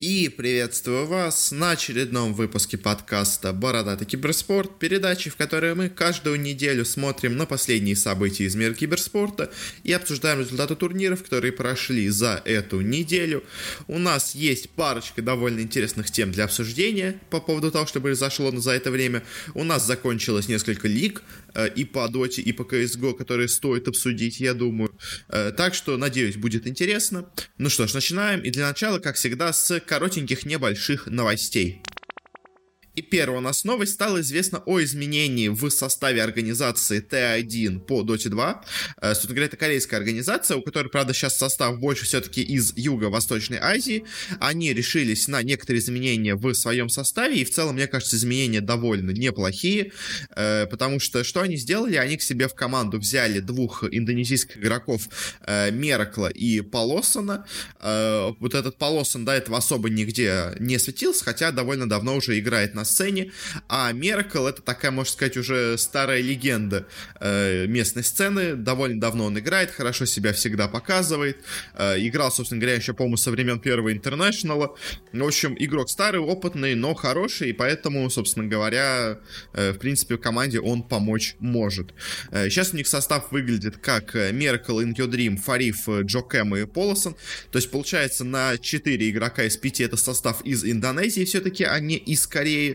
И приветствую вас на очередном выпуске подкаста «Бородатый киберспорт», передачи, в которой мы каждую неделю смотрим на последние события из мира киберспорта и обсуждаем результаты турниров, которые прошли за эту неделю. У нас есть парочка довольно интересных тем для обсуждения по поводу того, что произошло за это время. У нас закончилось несколько лиг э, и по Доте, и по CSGO, которые стоит обсудить, я думаю. Э, так что, надеюсь, будет интересно. Ну что ж, начинаем. И для начала, как всегда, с коротеньких небольших новостей. И первая у нас новость стала известна о изменении в составе организации Т1 по Dota 2. Э, собственно говоря, это корейская организация, у которой, правда, сейчас состав больше все-таки из Юго-Восточной Азии. Они решились на некоторые изменения в своем составе, и в целом, мне кажется, изменения довольно неплохие, э, потому что что они сделали? Они к себе в команду взяли двух индонезийских игроков э, Меркла и Полосона. Вот этот Полосон до этого особо нигде не светился, хотя довольно давно уже играет на на сцене, а Меркл это такая, можно сказать, уже старая легенда э, местной сцены, довольно давно он играет, хорошо себя всегда показывает, э, играл, собственно говоря, еще, по-моему, со времен первого Интернешнала, в общем, игрок старый, опытный, но хороший, и поэтому, собственно говоря, э, в принципе, команде он помочь может. Э, сейчас у них состав выглядит как Меркл, Инкьодрим, Фариф, Джо Кэм и Полосон, то есть, получается, на 4 игрока из 5 это состав из Индонезии все-таки, а не из Кореи,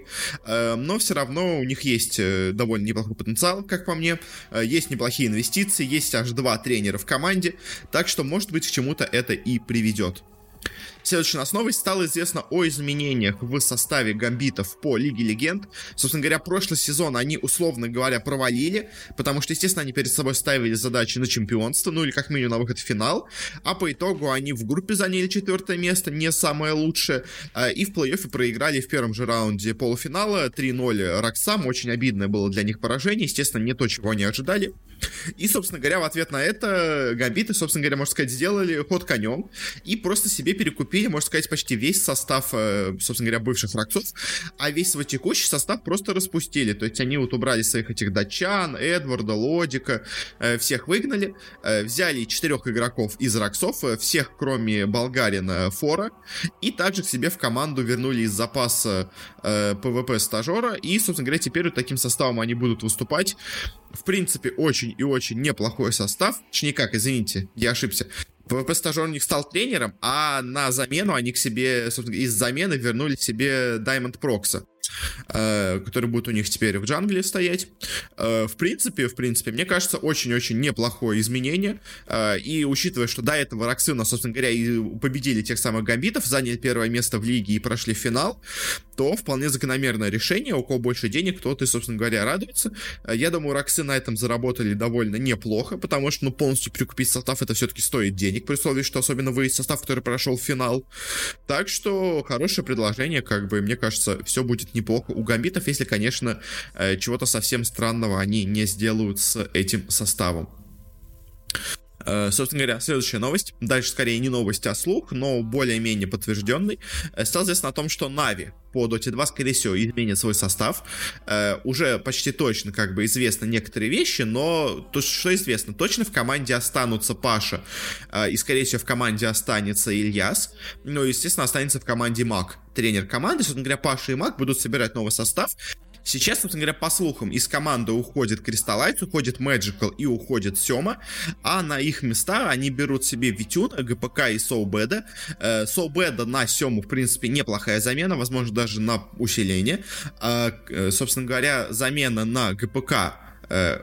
Э, но все равно у них есть э, довольно неплохой потенциал, как по мне, э, есть неплохие инвестиции, есть аж два тренера в команде, так что, может быть, к чему-то это и приведет. Следующая у новость. Стало известно о изменениях в составе гамбитов по Лиге Легенд. Собственно говоря, прошлый сезон они, условно говоря, провалили, потому что, естественно, они перед собой ставили задачи на чемпионство, ну или как минимум на выход в финал, а по итогу они в группе заняли четвертое место, не самое лучшее, а, и в плей-оффе проиграли в первом же раунде полуфинала 3-0 Роксам. Очень обидное было для них поражение, естественно, не то, чего они ожидали. И, собственно говоря, в ответ на это гамбиты, собственно говоря, можно сказать, сделали ход конем и просто себе перекупили, можно сказать, почти весь состав, э, собственно говоря, бывших фракцов, а весь свой текущий состав просто распустили. То есть они вот убрали своих этих датчан, Эдварда, Лодика, э, всех выгнали, э, взяли четырех игроков из Роксов, всех, кроме болгарина Фора, и также к себе в команду вернули из запаса ПВП стажера, и, собственно говоря, теперь вот таким составом они будут выступать. В принципе, очень и очень неплохой состав. Точнее как, извините, я ошибся. ПВП-стажер у них стал тренером, а на замену они к себе, собственно, из замены вернули себе Diamond Прокса. Э, который будет у них теперь в джангле стоять. Э, в принципе, в принципе, мне кажется, очень-очень неплохое изменение. Э, и учитывая, что до этого Роксы у нас, собственно говоря, и победили тех самых гамбитов, заняли первое место в лиге и прошли финал, то вполне закономерное решение. У кого больше денег, тот и, собственно говоря, радуется. Я думаю, Роксы на этом заработали довольно неплохо, потому что, ну, полностью прикупить состав это все-таки стоит денег, при условии, что особенно вы состав, который прошел финал. Так что хорошее предложение, как бы, мне кажется, все будет неплохо у гамбитов, если, конечно, э, чего-то совсем странного они не сделают с этим составом. Э, собственно говоря, следующая новость, дальше скорее не новость, а слух, но более-менее подтвержденный, э, стал известно о том, что Нави по Dota 2, скорее всего, изменит свой состав. Э, уже почти точно как бы известны некоторые вещи, но то, что известно, точно в команде останутся Паша, и, скорее всего, в команде останется Ильяс, ну, естественно, останется в команде Мак тренер команды, собственно говоря, Паша и Мак будут собирать новый состав. Сейчас, собственно говоря, по слухам, из команды уходит Кристаллайт, уходит Magical и уходит Сема, а на их места они берут себе Витюна, ГПК и Соубеда. Э, Соубеда на Сему, в принципе, неплохая замена, возможно, даже на усиление. А, э, собственно говоря, замена на ГПК э,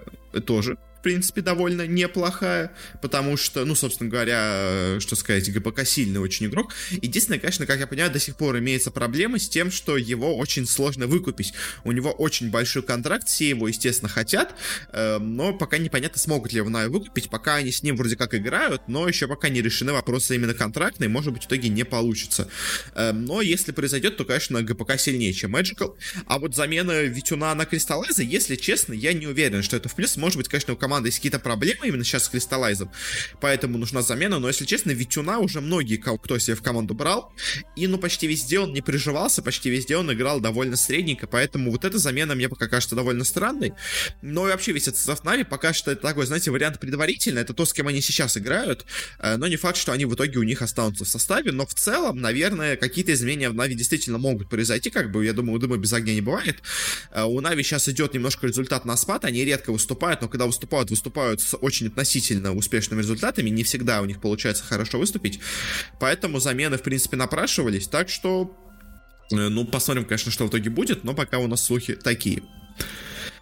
тоже в принципе, довольно неплохая, потому что, ну, собственно говоря, что сказать, ГПК сильный очень игрок. Единственное, конечно, как я понимаю, до сих пор имеется проблема с тем, что его очень сложно выкупить. У него очень большой контракт, все его, естественно, хотят, э, но пока непонятно, смогут ли его на выкупить, пока они с ним вроде как играют, но еще пока не решены вопросы именно контрактные, может быть, в итоге не получится. Э, но если произойдет, то, конечно, ГПК сильнее, чем Magical. А вот замена Витюна на Кристаллайза, если честно, я не уверен, что это в плюс. Может быть, конечно, у команды команды есть какие-то проблемы именно сейчас с Кристаллайзом, поэтому нужна замена, но, если честно, Витюна уже многие, кто себе в команду брал, и, ну, почти везде он не приживался, почти везде он играл довольно средненько, поэтому вот эта замена мне пока кажется довольно странной, но и вообще весь этот состав Нави пока что это такой, знаете, вариант предварительный, это то, с кем они сейчас играют, э, но не факт, что они в итоге у них останутся в составе, но в целом, наверное, какие-то изменения в Нави действительно могут произойти, как бы, я думаю, дыма без огня не бывает. Э, у Нави сейчас идет немножко результат на спад, они редко выступают, но когда выступают, выступают с очень относительно успешными результатами, не всегда у них получается хорошо выступить, поэтому замены, в принципе, напрашивались, так что, э, ну, посмотрим, конечно, что в итоге будет, но пока у нас слухи такие.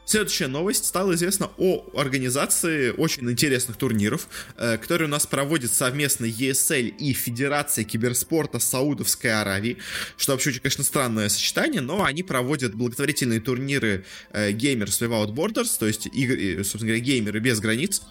Следующая новость. Стало известно о организации очень интересных турниров, э, которые у нас проводят совместно ESL и Федерация киберспорта Саудовской Аравии, что вообще очень, конечно, странное сочетание, но они проводят благотворительные турниры э, Gamers Without Borders, то есть игры, собственно говоря, геймеры без границ,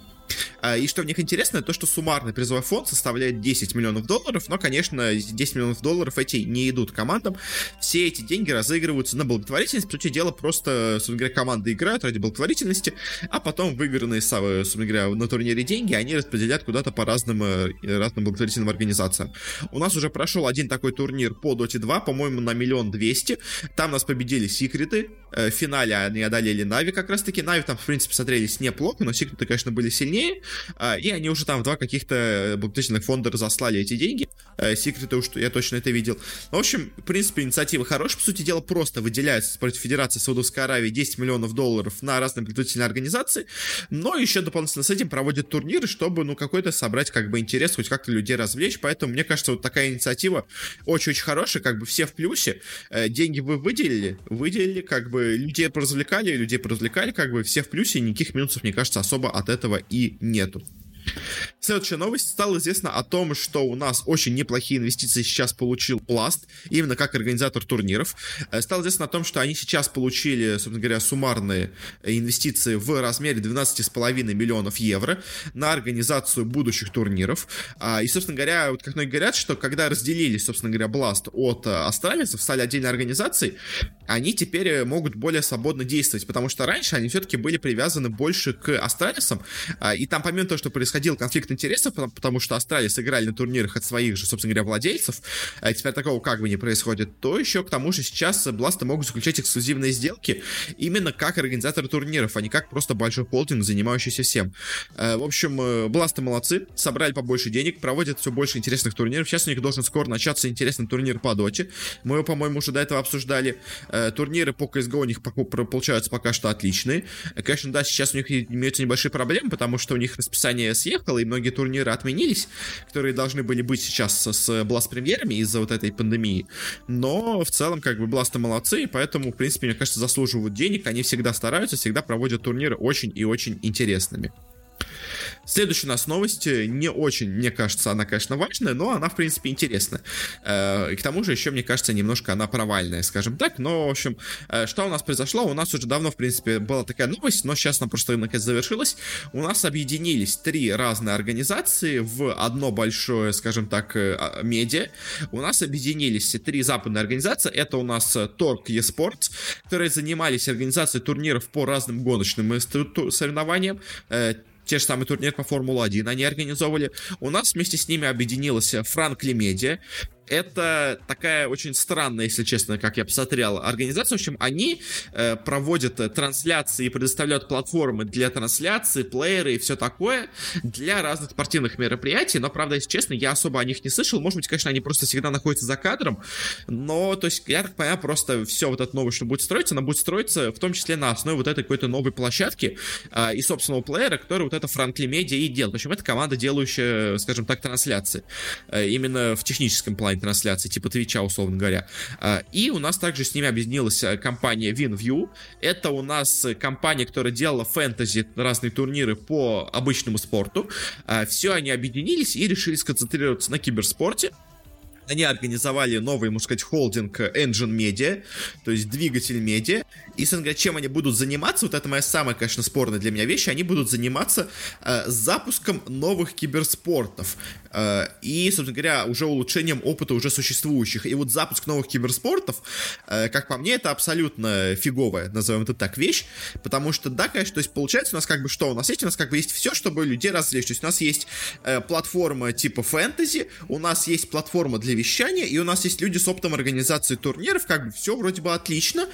и что в них интересно, то, что суммарный призовой фонд составляет 10 миллионов долларов, но, конечно, 10 миллионов долларов эти не идут командам. Все эти деньги разыгрываются на благотворительность. По сути дела, просто, собственно говоря, команды играют ради благотворительности, а потом выигранные, собственно говоря, на турнире деньги они распределяют куда-то по разным, э, разным благотворительным организациям. У нас уже прошел один такой турнир по Dota 2, по-моему, на миллион двести. Там нас победили Секреты. Э, в финале они одолели Нави как раз-таки. Нави там, в принципе, смотрелись неплохо, но Секреты, конечно, были сильнее сильнее, а, и они уже там в два каких-то благотворительных фонда разослали эти деньги. Э, секреты уж я точно это видел. В общем, в принципе, инициатива хорошая. По сути дела, просто выделяется против Федерации Саудовской Аравии 10 миллионов долларов на разные благотворительные организации, но еще дополнительно с этим проводят турниры, чтобы, ну, какой-то собрать, как бы, интерес, хоть как-то людей развлечь. Поэтому, мне кажется, вот такая инициатива очень-очень хорошая, как бы все в плюсе. Э, деньги вы выделили, выделили, как бы, людей поразвлекали, людей поразвлекали, как бы, все в плюсе, никаких минусов, мне кажется, особо от этого и нету. Следующая новость. Стало известно о том, что у нас очень неплохие инвестиции сейчас получил Blast, именно как организатор турниров. Э, стало известно о том, что они сейчас получили, собственно говоря, суммарные инвестиции в размере 12,5 миллионов евро на организацию будущих турниров. А, и, собственно говоря, вот как многие говорят, что когда разделили, собственно говоря, Blast от э, австралийцев, стали отдельной организацией, они теперь э, могут более свободно действовать, потому что раньше они все-таки были привязаны больше к австралийцам, а, и там помимо того, что происходил конфликт интересов, потому что Австралия сыграли на турнирах от своих же, собственно говоря, владельцев, а теперь такого как бы не происходит, то еще к тому же сейчас Бласты могут заключать эксклюзивные сделки именно как организаторы турниров, а не как просто большой холдинг, занимающийся всем. Э, в общем, э, Бласты молодцы, собрали побольше денег, проводят все больше интересных турниров. Сейчас у них должен скоро начаться интересный турнир по доте. Мы его, по-моему, уже до этого обсуждали. Э, турниры по CSGO у них получаются пока что отличные. Конечно, да, сейчас у них имеются небольшие проблемы, потому что у них расписание съехало, и многие турниры отменились, которые должны были быть сейчас с Blast премьерами из-за вот этой пандемии. Но в целом, как бы, Бласты молодцы, и поэтому, в принципе, мне кажется, заслуживают денег. Они всегда стараются, всегда проводят турниры очень и очень интересными. Следующая у нас новость, э, не очень, мне кажется, она, конечно, важная, но она, в принципе, интересная. Э, и к тому же еще, мне кажется, немножко она провальная, скажем так. Но, в общем, э, что у нас произошло? У нас уже давно, в принципе, была такая новость, но сейчас она просто наконец завершилась. У нас объединились три разные организации в одно большое, скажем так, а, медиа. У нас объединились три западные организации. Это у нас Торг eSports, которые занимались организацией турниров по разным гоночным соревнованиям те же самые турниры по Формулу-1 они организовывали. У нас вместе с ними объединилась Франкли Медиа, это такая очень странная, если честно, как я посмотрел, организация. В общем, они э, проводят э, трансляции и предоставляют платформы для трансляции, плееры и все такое для разных спортивных мероприятий. Но, правда, если честно, я особо о них не слышал. Может быть, конечно, они просто всегда находятся за кадром. Но, то есть, я так понимаю, просто все вот это новое, что будет строиться, оно будет строиться в том числе на основе вот этой какой-то новой площадки э, и собственного плеера, который вот это Франкли Медиа и делает. В общем, это команда, делающая, скажем так, трансляции. Э, именно в техническом плане трансляции, типа Твича, условно говоря. А, и у нас также с ними объединилась э, компания WinView. Это у нас компания, которая делала фэнтези, разные турниры по обычному спорту. А, Все они объединились и решили сконцентрироваться на киберспорте. Они организовали новый, можно сказать, холдинг Engine Media, то есть двигатель медиа. И, говоря, чем они будут заниматься, вот это моя самая, конечно, спорная для меня вещь, они будут заниматься э, запуском новых киберспортов. Э, и, собственно говоря, уже улучшением опыта уже существующих. И вот запуск новых киберспортов, э, как по мне, это абсолютно фиговая, назовем это так, вещь. Потому что, да, конечно, то есть получается у нас как бы что? У нас есть, у нас как бы есть все, чтобы людей развлечь. То есть у нас есть э, платформа типа фэнтези, у нас есть платформа для вещания, и у нас есть люди с опытом организации турниров, как бы все вроде бы отлично.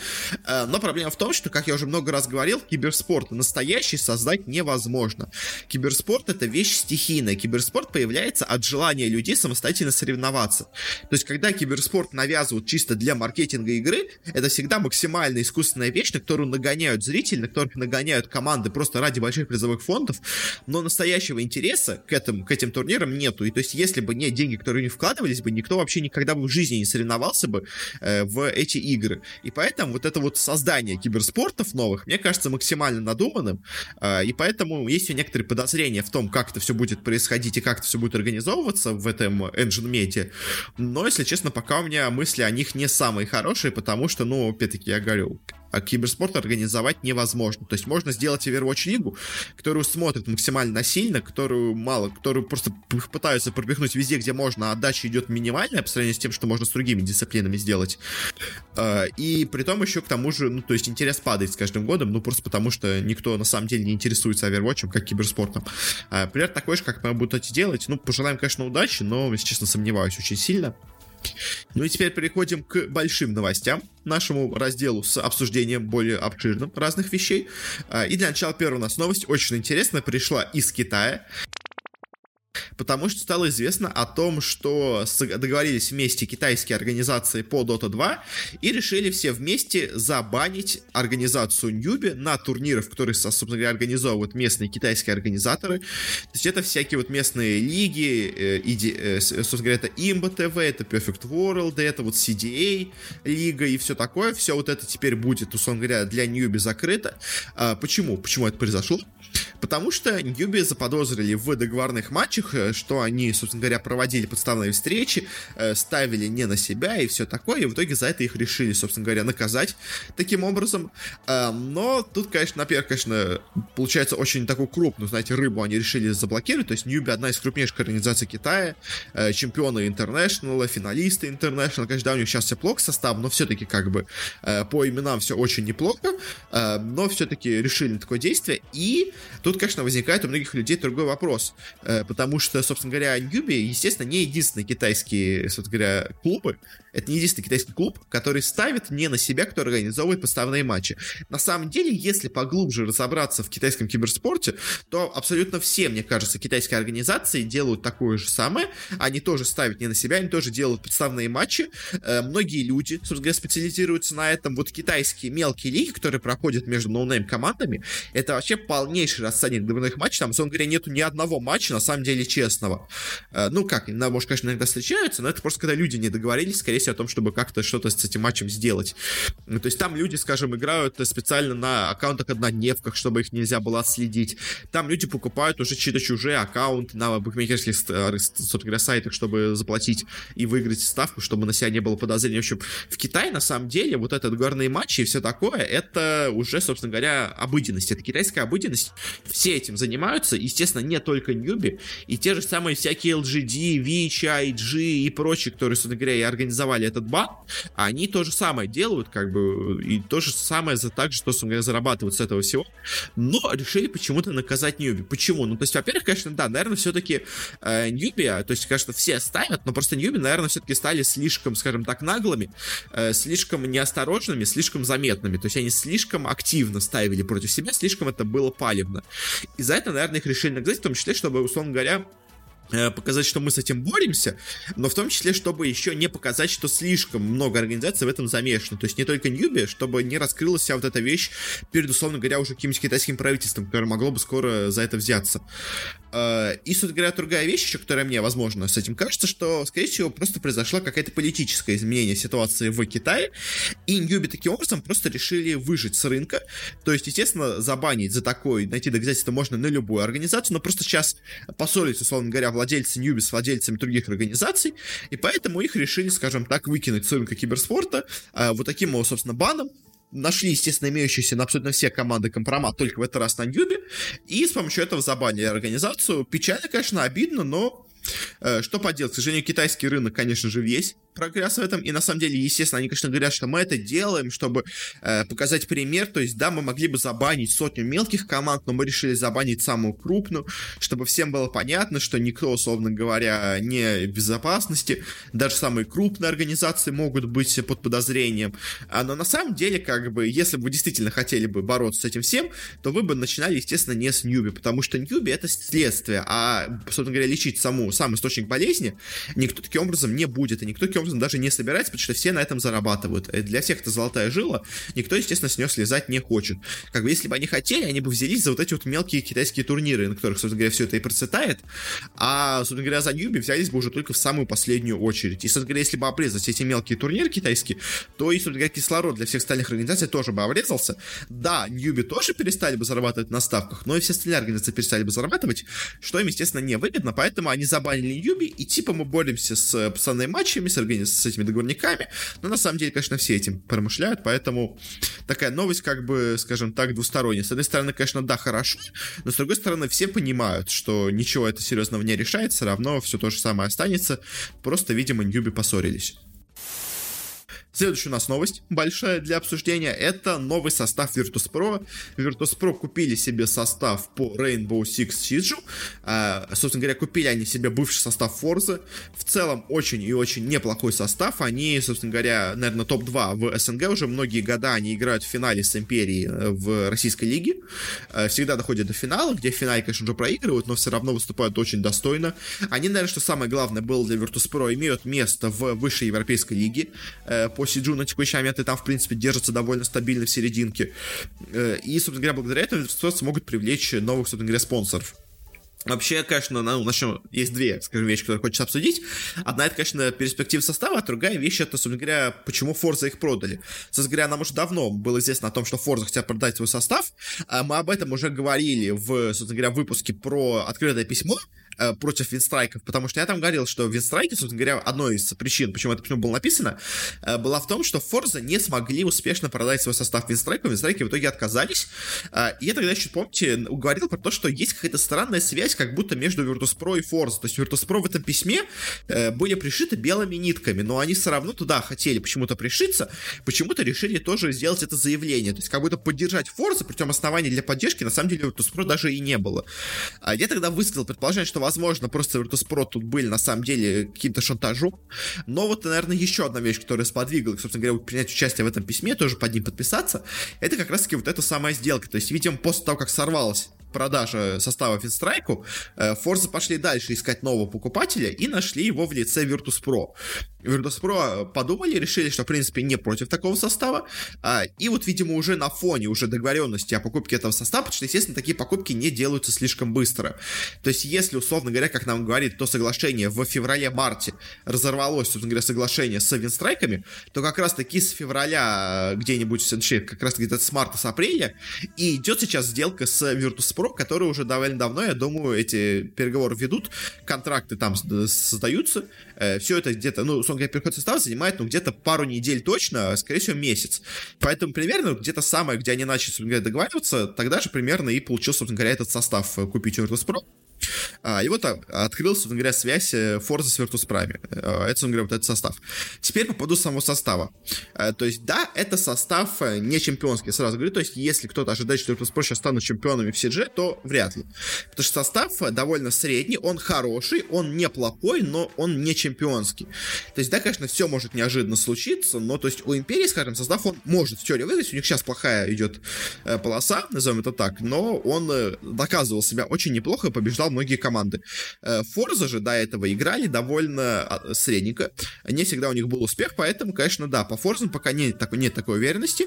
Э, но проблема в том, что, как я уже много раз говорил, киберспорт настоящий создать невозможно. Киберспорт это вещь стихийная. Киберспорт появляется от желания людей самостоятельно соревноваться. То есть, когда киберспорт навязывают чисто для маркетинга игры, это всегда максимально искусственная вещь, на которую нагоняют зрители, на которых нагоняют команды просто ради больших призовых фондов, но настоящего интереса к этим, к этим турнирам нету. И то есть, если бы не деньги, которые не вкладывались бы, никто вообще никогда бы в жизни не соревновался бы э, в эти игры. И поэтому вот это вот создание киберспортов новых, мне кажется, максимально надуманным, э, и поэтому есть некоторые подозрения в том, как это все будет происходить и как это все будет организовываться в этом Engine Media. Но, если честно, пока у меня мысли о них не самые хорошие, потому что, ну, опять-таки, я говорю, киберспорт организовать невозможно. То есть можно сделать Overwatch лигу, которую смотрят максимально насильно, которую мало, которую просто пытаются пропихнуть везде, где можно, а отдача идет минимальная по сравнению с тем, что можно с другими дисциплинами сделать. А, и при том еще к тому же, ну, то есть интерес падает с каждым годом, ну, просто потому что никто на самом деле не интересуется Overwatch, как киберспортом. А, пример такой же, как мы будут это делать. Ну, пожелаем, конечно, удачи, но, если честно, сомневаюсь очень сильно. Ну и теперь переходим к большим новостям, нашему разделу с обсуждением более обширным разных вещей. А, и для начала первая у нас новость очень интересная, пришла из Китая потому что стало известно о том, что договорились вместе китайские организации по Dota 2 и решили все вместе забанить организацию Ньюби на турнирах, которые, собственно говоря, организовывают местные китайские организаторы. То есть это всякие вот местные лиги, э, э, собственно говоря, это Imba TV, это Perfect World, это вот CDA лига и все такое. Все вот это теперь будет, условно говоря, для Ньюби закрыто. А почему? Почему это произошло? Потому что Ньюби заподозрили в договорных матчах, э, что они, собственно говоря, проводили подставные встречи, э, ставили не на себя и все такое, и в итоге за это их решили, собственно говоря, наказать таким образом. Э, но тут, конечно, например, конечно, получается очень такую крупную, знаете, рыбу они решили заблокировать, то есть Ньюби одна из крупнейших организаций Китая, чемпионы интернешнала, финалисты интернешнл, конечно, да, у них сейчас все плохо состав, но все-таки как бы по именам все очень неплохо, но все-таки решили такое действие, и Тут, конечно, возникает у многих людей другой вопрос, э, потому что, собственно говоря, Ньюби, естественно, не единственные китайские, собственно говоря, клубы, это не единственный китайский клуб, который ставит не на себя, который организовывает поставные матчи. На самом деле, если поглубже разобраться в китайском киберспорте, то абсолютно все, мне кажется, китайские организации делают такое же самое. Они тоже ставят не на себя, они тоже делают подставные матчи. Э, многие люди, собственно говоря, специализируются на этом. Вот китайские мелкие лиги, которые проходят между no-name командами, это вообще полнейший рассадник договорных матчей. Там, собственно говоря, нету ни одного матча, на самом деле, честного. Э, ну как, может, конечно, иногда встречаются, но это просто когда люди не договорились, скорее о том, чтобы как-то что-то с этим матчем сделать. Ну, то есть там люди, скажем, играют специально на аккаунтах однодневках, чтобы их нельзя было отследить. Там люди покупают уже чьи-то чужие аккаунты на букмекерских, э, собственно сайтах, чтобы заплатить и выиграть ставку, чтобы на себя не было подозрений. В общем, в Китае, на самом деле, вот этот горные матчи и все такое, это уже, собственно говоря, обыденность. Это китайская обыденность. Все этим занимаются. Естественно, не только Ньюби. И те же самые всякие LGD, Вич, IG и прочие, которые, собственно говоря, и организовали организовали этот бан, они то же самое делают, как бы, и то же самое за так же, что, собственно зарабатывают с этого всего, но решили почему-то наказать Ньюби. Почему? Ну, то есть, во-первых, конечно, да, наверное, все-таки э, Ньюби, то есть, конечно, все ставят, но просто Ньюби, наверное, все-таки стали слишком, скажем так, наглыми, э, слишком неосторожными, слишком заметными, то есть, они слишком активно ставили против себя, слишком это было палевно. И за это, наверное, их решили наказать, в том числе, чтобы, условно говоря, показать, что мы с этим боремся, но в том числе, чтобы еще не показать, что слишком много организаций в этом замешано. То есть не только Ньюби, чтобы не раскрылась вся вот эта вещь перед, условно говоря, уже каким-нибудь китайским правительством, которое могло бы скоро за это взяться. Э, и, собственно говоря, другая вещь еще, которая мне, возможно, с этим кажется, что, скорее всего, просто произошло какое-то политическое изменение ситуации в Китае, и Ньюби таким образом просто решили выжить с рынка. То есть, естественно, забанить за такой, найти доказательства можно на любую организацию, но просто сейчас поссорились, условно говоря, владельцы Ньюби с владельцами других организаций, и поэтому их решили, скажем так, выкинуть с рынка киберспорта э, вот таким, собственно, баном, нашли, естественно, имеющиеся на абсолютно все команды компромат, только в этот раз на Ньюбе, и с помощью этого забанили организацию. Печально, конечно, обидно, но э, что поделать, к сожалению, китайский рынок, конечно же, весь прогресс в этом, и на самом деле, естественно, они, конечно, говорят, что мы это делаем, чтобы э, показать пример, то есть, да, мы могли бы забанить сотню мелких команд, но мы решили забанить самую крупную, чтобы всем было понятно, что никто, условно говоря, не в безопасности, даже самые крупные организации могут быть под подозрением, а, но на самом деле, как бы, если бы вы действительно хотели бы бороться с этим всем, то вы бы начинали, естественно, не с Ньюби, потому что Ньюби это следствие, а, собственно говоря, лечить саму, сам источник болезни никто таким образом не будет, и никто таким образом даже не собирается, потому что все на этом зарабатывают. И для всех это золотая жила, никто, естественно, с нее слезать не хочет. Как бы, если бы они хотели, они бы взялись за вот эти вот мелкие китайские турниры, на которых, собственно говоря, все это и процветает, а, собственно говоря, за Ньюби взялись бы уже только в самую последнюю очередь. И, собственно говоря, если бы обрезать эти мелкие турниры китайские, то и, собственно говоря, кислород для всех остальных организаций тоже бы обрезался. Да, Ньюби тоже перестали бы зарабатывать на ставках, но и все остальные организации перестали бы зарабатывать, что им, естественно, не выгодно, поэтому они забанили Ньюби, и типа мы боремся с пацанными матчами, с, органи с этими договорниками, но на самом деле, конечно, все этим промышляют, поэтому такая новость, как бы, скажем так, двусторонняя. С одной стороны, конечно, да, хорошо, но с другой стороны, все понимают, что ничего это серьезного не решает, все равно все то же самое останется, просто, видимо, Ньюби поссорились. Следующая у нас новость большая для обсуждения. Это новый состав Virtus.pro. Virtus.pro купили себе состав по Rainbow Six Siege. А, собственно говоря, купили они себе бывший состав Forza. В целом, очень и очень неплохой состав. Они, собственно говоря, наверное, топ-2 в СНГ уже многие года. Они играют в финале с Империей э, в российской лиге. Э, всегда доходят до финала, где в финале, конечно, уже проигрывают, но все равно выступают очень достойно. Они, наверное, что самое главное было для Virtus.pro, имеют место в высшей европейской лиге э, по Сиджу на текущий момент, и там, в принципе, держатся довольно стабильно в серединке. Э, и, собственно говоря, благодаря этому смогут привлечь новых, собственно говоря, спонсоров. Вообще, конечно, ну, начнем, есть две, скажем, вещи, которые хочется обсудить. Одна, это, конечно, перспектива состава, а другая вещь, это, собственно говоря, почему Форза их продали. Собственно говоря, нам уже давно было известно о том, что Форза хотят продать свой состав. А мы об этом уже говорили в, собственно говоря, выпуске про открытое письмо, Э, против винстрайков, потому что я там говорил, что винстрайки, собственно говоря, одной из причин, почему это почему было написано, э, была в том, что Forza не смогли успешно продать свой состав винстрайков, винстрайки в итоге отказались. Э, и я тогда еще, помните, говорил про то, что есть какая-то странная связь, как будто между Virtus.pro и Forza. То есть Virtus.pro в этом письме были пришиты белыми нитками, но они все равно туда хотели почему-то пришиться, почему-то решили тоже сделать это заявление. То есть как будто поддержать Forza, причем оснований для поддержки на самом деле Virtus.pro даже и не было. Я тогда высказал предположение, что возможно, просто Virtus.pro тут были на самом деле каким-то шантажом. Но вот, наверное, еще одна вещь, которая сподвигла, собственно говоря, принять участие в этом письме, тоже под ним подписаться, это как раз-таки вот эта самая сделка. То есть, видимо, после того, как сорвалась продажа состава Финстрайку, Forza пошли дальше искать нового покупателя и нашли его в лице Virtus.pro. Virtus.pro подумали, решили, что, в принципе, не против такого состава, а, и вот, видимо, уже на фоне уже договоренности о покупке этого состава, потому что, естественно, такие покупки не делаются слишком быстро. То есть, если, условно говоря, как нам говорит то соглашение в феврале-марте разорвалось, собственно говоря, соглашение с Винстрайками, то как раз-таки с февраля где-нибудь, как раз где-то с марта, с апреля, и идет сейчас сделка с Virtus.pro, которые уже довольно давно, я думаю, эти переговоры ведут, контракты там создаются, э, все это где-то, ну, собственно говоря, переход состава занимает, ну, где-то пару недель точно, а, скорее всего, месяц. Поэтому примерно где-то самое, где они начали, собственно говоря, договариваться, тогда же примерно и получился, собственно говоря, этот состав э, купить Virtus.pro. А, и вот а, открылся, говоря, связь э, Forza с Virtus Prime. А, это, собственно говоря, вот этот состав. Теперь по поводу самого состава. А, то есть, да, это состав э, не чемпионский, сразу говорю. То есть, если кто-то ожидает, что Virtus Pro сейчас станут чемпионами в CG, то вряд ли. Потому что состав э, довольно средний, он хороший, он неплохой, но он не чемпионский. То есть, да, конечно, все может неожиданно случиться, но, то есть, у Империи, скажем, состав, он может в теории выиграть. У них сейчас плохая идет полоса, назовем это так, но он доказывал себя очень неплохо и побеждал многие команды. Форза же до этого играли довольно а, средненько. Не всегда у них был успех, поэтому, конечно, да, по Форзам пока нет, нет такой уверенности.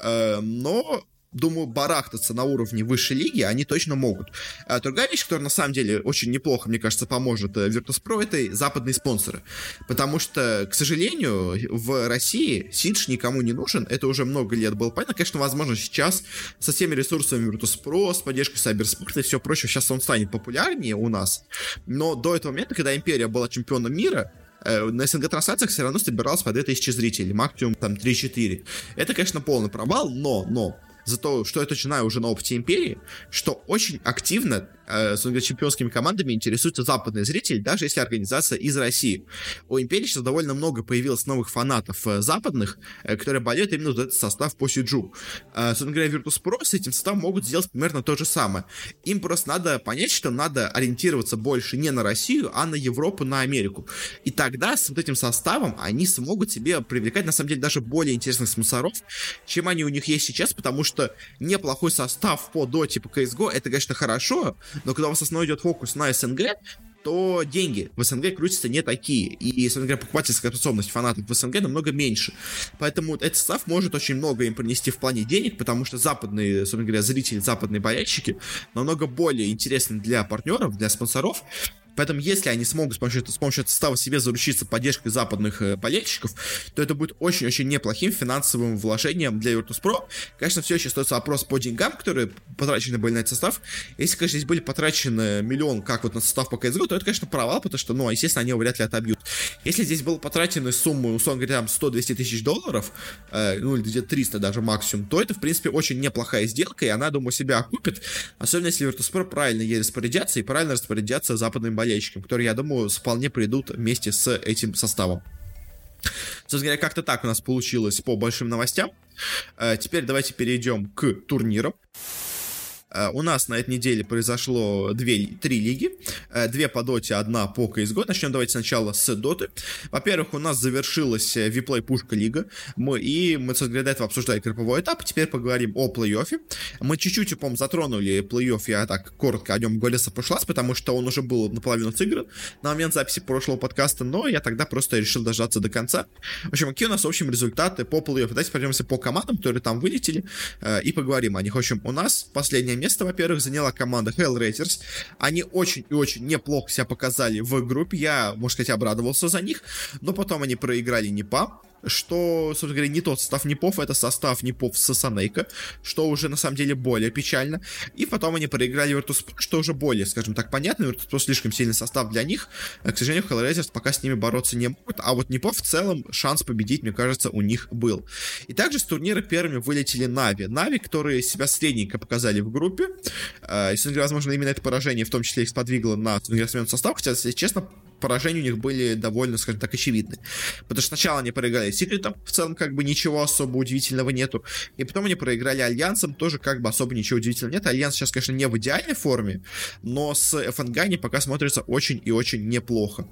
Э, но думаю, барахтаться на уровне высшей лиги они точно могут. А другая вещь, которая на самом деле очень неплохо, мне кажется, поможет э, Virtus.pro, это западные спонсоры. Потому что, к сожалению, в России Сидж никому не нужен. Это уже много лет было понятно. Конечно, возможно, сейчас со всеми ресурсами Virtus.pro, с поддержкой Cybersport и все прочее, сейчас он станет популярнее у нас. Но до этого момента, когда Империя была чемпионом мира, э, на СНГ трансляциях все равно собиралось по 2000 зрителей, максимум там 3-4. Это, конечно, полный провал, но, но, за то, что я точно знаю уже на опыте Империи, что очень активно э, чемпионскими командами интересуются западные зрители, даже если организация из России. У Империи сейчас довольно много появилось новых фанатов э, западных, э, которые болеют именно за этот состав по Сиджу. Э, собственно говоря, Virtus.pro с этим составом могут сделать примерно то же самое. Им просто надо понять, что надо ориентироваться больше не на Россию, а на Европу, на Америку. И тогда с вот этим составом они смогут себе привлекать, на самом деле, даже более интересных спонсоров, чем они у них есть сейчас, потому что неплохой состав по доте, по CSGO, это, конечно, хорошо, но когда у вас основной идет фокус на СНГ, то деньги в СНГ крутятся не такие. И, собственно говоря, покупательская способность фанатов в СНГ намного меньше. Поэтому этот состав может очень много им принести в плане денег, потому что западные, собственно говоря, зрители, западные болельщики намного более интересны для партнеров, для спонсоров, Поэтому, если они смогут с помощью, с помощью этого состава себе заручиться поддержкой западных э, болельщиков, то это будет очень-очень неплохим финансовым вложением для Virtus.pro. Конечно, все еще остается вопрос по деньгам, которые потрачены были на этот состав. Если, конечно, здесь были потрачены миллион, как вот на состав по CSGO, то это, конечно, провал, потому что, ну, естественно, они его вряд ли отобьют. Если здесь было потрачены суммы, условно говоря, 100-200 тысяч долларов, э, ну, или где-то 300 даже максимум, то это, в принципе, очень неплохая сделка, и она, думаю, себя окупит, особенно если Virtus.pro правильно ей распорядятся и правильно распорядятся западным болельщикам болельщикам, которые, я думаю, вполне придут вместе с этим составом. Собственно говоря, как-то так у нас получилось по большим новостям. Э, теперь давайте перейдем к турнирам. Э, у нас на этой неделе произошло две, три лиги. Э, две по доте, одна по CSGO. Начнем давайте сначала с доты. Во-первых, у нас завершилась Виплей Пушка Лига. Мы, и мы, до этого обсуждали групповой этап. Теперь поговорим о плей-оффе. Мы чуть-чуть, по затронули плей-офф. Я так коротко о нем говорил в потому что он уже был наполовину сыгран на момент записи прошлого подкаста, но я тогда просто решил дождаться до конца. В общем, какие у нас в общем результаты по плей-оффу? Давайте пройдемся по командам, которые там вылетели, э, и поговорим о них. В общем, у нас последняя место, во-первых, заняла команда Hellraisers. Они очень и очень неплохо себя показали в группе. Я, можно сказать, обрадовался за них. Но потом они проиграли НИПА что, собственно говоря, не тот состав Непов, это состав Непов с Санейка, что уже на самом деле более печально. И потом они проиграли Virtus.pro, что уже более, скажем так, понятно. Virtus.pro слишком сильный состав для них. К сожалению, Hellraisers пока с ними бороться не могут. А вот Непов в целом шанс победить, мне кажется, у них был. И также с турнира первыми вылетели Нави. Нави, которые себя средненько показали в группе. Э, и, возможно, именно это поражение в том числе их сподвигло на смену состав. Хотя, если честно, поражения у них были довольно, скажем так, очевидны. Потому что сначала они проиграли Секретом, в целом как бы ничего особо удивительного нету. И потом они проиграли Альянсом, тоже как бы особо ничего удивительного нет. Альянс сейчас, конечно, не в идеальной форме, но с Fng они пока смотрятся очень и очень неплохо.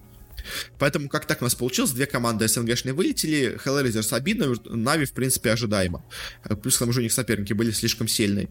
Поэтому как так у нас получилось? Две команды СНГшные вылетели, Hellraisers обидно, Нави, в принципе, ожидаемо. Плюс к тому же у них соперники были слишком сильные.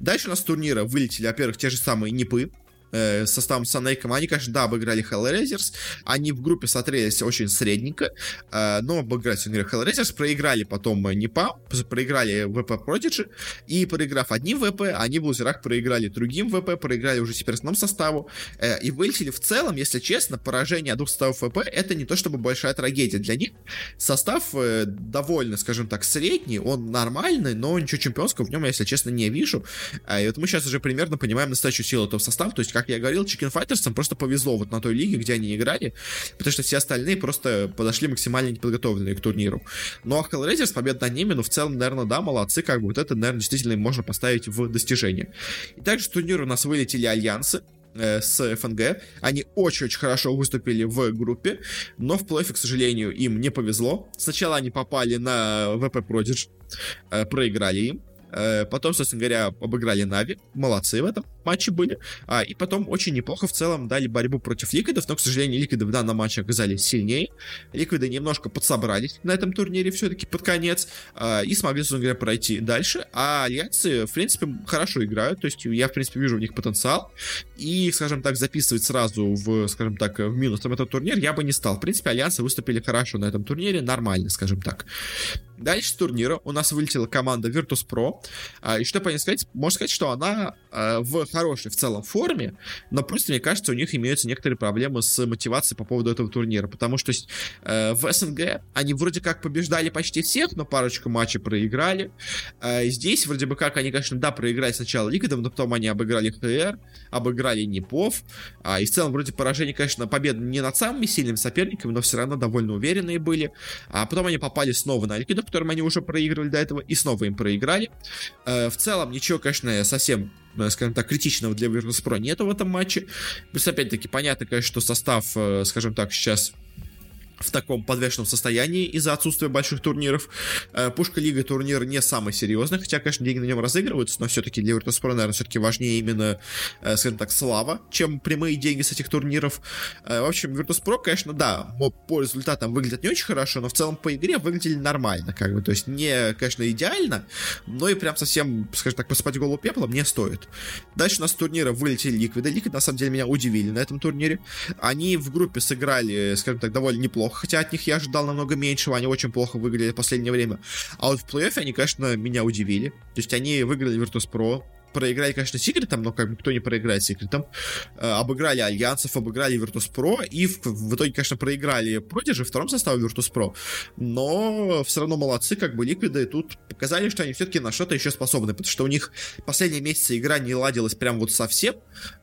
Дальше у нас турнира вылетели, во-первых, те же самые Нипы, э, составом Санейком, они, конечно, да, обыграли Hellraisers, они в группе смотрелись очень средненько, э, но обыграть, говоря, Hellraisers, проиграли потом НИПА, проиграли ВП Prodigy, и проиграв одним ВП, они в лузерах проиграли другим ВП, проиграли уже теперь основному составу, э, и вылетели в целом, если честно, поражение двух составов ВП, это не то чтобы большая трагедия для них, состав э, довольно, скажем так, средний, он нормальный, но ничего чемпионского в нем, если честно, не вижу, э, и вот мы сейчас уже примерно понимаем настоящую силу этого состава, то есть как я говорил, Chicken Fighters просто повезло вот на той лиге, где они играли, потому что все остальные просто подошли максимально неподготовленные к турниру. Ну а Hellraisers, победа над ними, ну в целом, наверное, да, молодцы, как бы вот это, наверное, действительно можно поставить в достижение. И также с турнира у нас вылетели альянсы, э, с ФНГ. Они очень-очень хорошо выступили в группе, но в плей-офф, к сожалению, им не повезло. Сначала они попали на VP Prodigy, э, проиграли им. Э, потом, собственно говоря, обыграли Нави. Молодцы в этом матче были. А, и потом очень неплохо в целом дали борьбу против Ликвидов, но, к сожалению, Ликвиды в данном матче оказались сильнее. Ликвиды немножко подсобрались на этом турнире все-таки под конец а, и смогли, собственно говоря, пройти дальше. А Альянсы, в принципе, хорошо играют, то есть я, в принципе, вижу в них потенциал. И, скажем так, записывать сразу в, скажем так, в минус этот турнир я бы не стал. В принципе, Альянсы выступили хорошо на этом турнире, нормально, скажем так. Дальше с турнира у нас вылетела команда Virtus.pro. А, и что по ней сказать? Можно сказать, что она а, в хорошей в целом форме, но просто, мне кажется, у них имеются некоторые проблемы с мотивацией по поводу этого турнира. Потому что э, в СНГ они вроде как побеждали почти всех, но парочку матчей проиграли. А, здесь вроде бы как они, конечно, да, проиграли сначала Ликвидом, но потом они обыграли ХР, обыграли Непов. И в целом вроде поражение, конечно, победа не над самыми сильными соперниками, но все равно довольно уверенные были. А потом они попали снова на Ликвидов, которым они уже проигрывали до этого, и снова им проиграли. Э, в целом, ничего, конечно, совсем э, скажем так, критичного для Virtus.pro нету в этом матче. Плюс, опять-таки, понятно, конечно, что состав, э, скажем так, сейчас в таком подвешенном состоянии из-за отсутствия больших турниров. Э, Пушка Лига турнир не самый серьезный, хотя, конечно, деньги на нем разыгрываются, но все-таки для Virtus.pro, наверное, все-таки важнее именно, э, скажем так, слава, чем прямые деньги с этих турниров. Э, в общем, Virtus.pro, конечно, да, по результатам выглядят не очень хорошо, но в целом по игре выглядели нормально, как бы, то есть не, конечно, идеально, но и прям совсем, скажем так, посыпать голову пеплом не стоит. Дальше у нас с турнира вылетели Ликвиды. Ликвиды, на самом деле, меня удивили на этом турнире. Они в группе сыграли, скажем так, довольно неплохо, неплохо, хотя от них я ожидал намного меньшего, они очень плохо выглядели в последнее время. А вот в плей-оффе они, конечно, меня удивили. То есть они выиграли Virtus.pro, проиграли, конечно, Секретом, но как бы кто не проиграет Секретом. Э, обыграли Альянсов, обыграли Virtus.pro, и в, в итоге, конечно, проиграли Продижи втором составе Virtus.pro, но все равно молодцы, как бы Ликвиды тут показали, что они все-таки на что-то еще способны, потому что у них последние месяцы игра не ладилась прям вот совсем,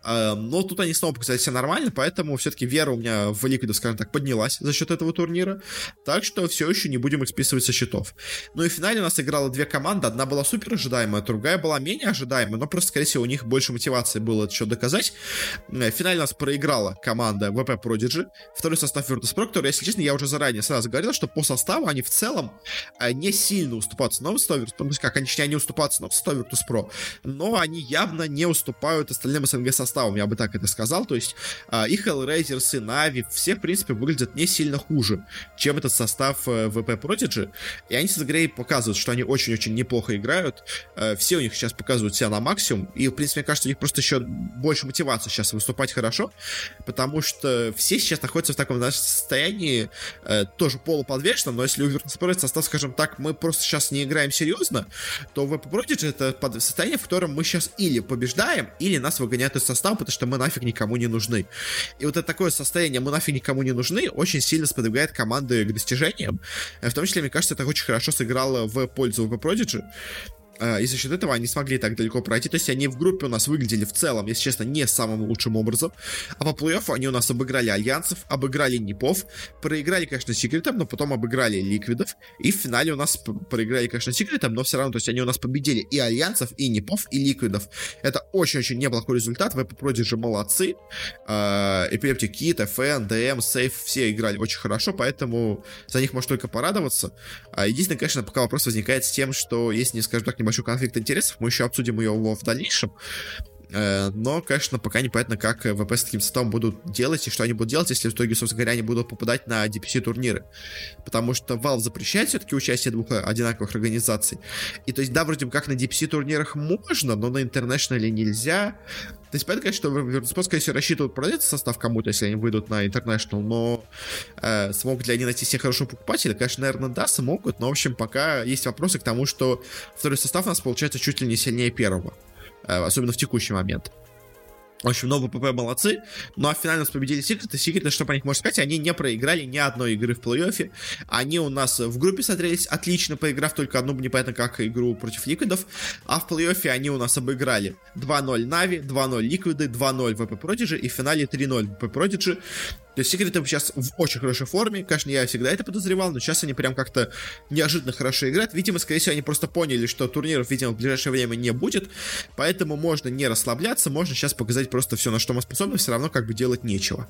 э, но тут они снова показали себя нормально, поэтому все-таки вера у меня в Ликвидов, скажем так, поднялась за счет этого турнира, так что все еще не будем их списывать со счетов. Ну и в финале у нас играло две команды, одна была супер ожидаемая, другая была менее ожидаемая, но просто, скорее всего, у них больше мотивации было еще доказать. Э, в финале нас проиграла команда VP Prodigy, второй состав Virtus.pro, который, если честно, я уже заранее сразу говорил, что по составу они в целом э, не сильно уступают новому составу Virtus.pro, ну, как, они, они уступают новому составу Virtus.pro, но они явно не уступают остальным СНГ составам, я бы так это сказал, то есть э, и Hellraisers, и Нави, все, в принципе, выглядят не сильно хуже, чем этот состав VP Prodigy, и они с игрой показывают, что они очень-очень неплохо играют, все у них сейчас показывают себя на максимум. И, в принципе, мне кажется, у них просто еще больше мотивации сейчас выступать хорошо, потому что все сейчас находятся в таком знаешь, состоянии э, тоже полуподвешенном, но если у состав, скажем так, мы просто сейчас не играем серьезно, то вы Prodigy это состояние, в котором мы сейчас или побеждаем, или нас выгоняют из состава, потому что мы нафиг никому не нужны. И вот это такое состояние «мы нафиг никому не нужны» очень сильно сподвигает команды к достижениям. Э, в том числе, мне кажется, это очень хорошо сыграло в пользу VP Prodigy, и за счет этого они смогли так далеко пройти. То есть они в группе у нас выглядели в целом, если честно, не самым лучшим образом. А по плей-оффу они у нас обыграли Альянсов, обыграли Непов, проиграли, конечно, Секретом, но потом обыграли Ликвидов. И в финале у нас проиграли, конечно, Секретом, но все равно, то есть они у нас победили и Альянсов, и Непов, и Ликвидов. Это очень-очень неплохой результат. В Эпопроде же молодцы. Эпилептик Кит, FN, ДМ, Сейф, все играли очень хорошо, поэтому за них можно только порадоваться. А единственное, конечно, пока вопрос возникает с тем, что если, не скажем так, небольшой конфликт интересов, мы еще обсудим его в дальнейшем. Э, но, конечно, пока непонятно, как ВП с таким составом будут делать и что они будут делать, если в итоге, собственно говоря, они будут попадать на DPC турниры. Потому что Valve запрещает все-таки участие двух одинаковых организаций. И то есть, да, вроде бы как на DPC турнирах можно, но на International нельзя. То есть, понятно, конечно, что Virtus.pro, скорее всего, рассчитывают продать состав кому-то, если они выйдут на International, но э, смогут ли они найти себе хорошего покупателя? Конечно, наверное, да, смогут, но, в общем, пока есть вопросы к тому, что второй состав у нас получается чуть ли не сильнее первого. Э, особенно в текущий момент. В общем, новый ПП молодцы. Ну а финально нас победили Секреты. Секреты, что по них можно сказать, они не проиграли ни одной игры в плей-оффе. Они у нас в группе смотрелись отлично, поиграв только одну, непонятно как, игру против Ликвидов. А в плей-оффе они у нас обыграли 2-0 Нави, 2-0 Ликвиды, 2-0 ВП Prodigy и в финале 3-0 ВП Prodigy. То есть секреты сейчас в очень хорошей форме. Конечно, я всегда это подозревал, но сейчас они прям как-то неожиданно хорошо играют. Видимо, скорее всего, они просто поняли, что турниров, видимо, в ближайшее время не будет. Поэтому можно не расслабляться, можно сейчас показать просто все, на что мы способны, все равно как бы делать нечего.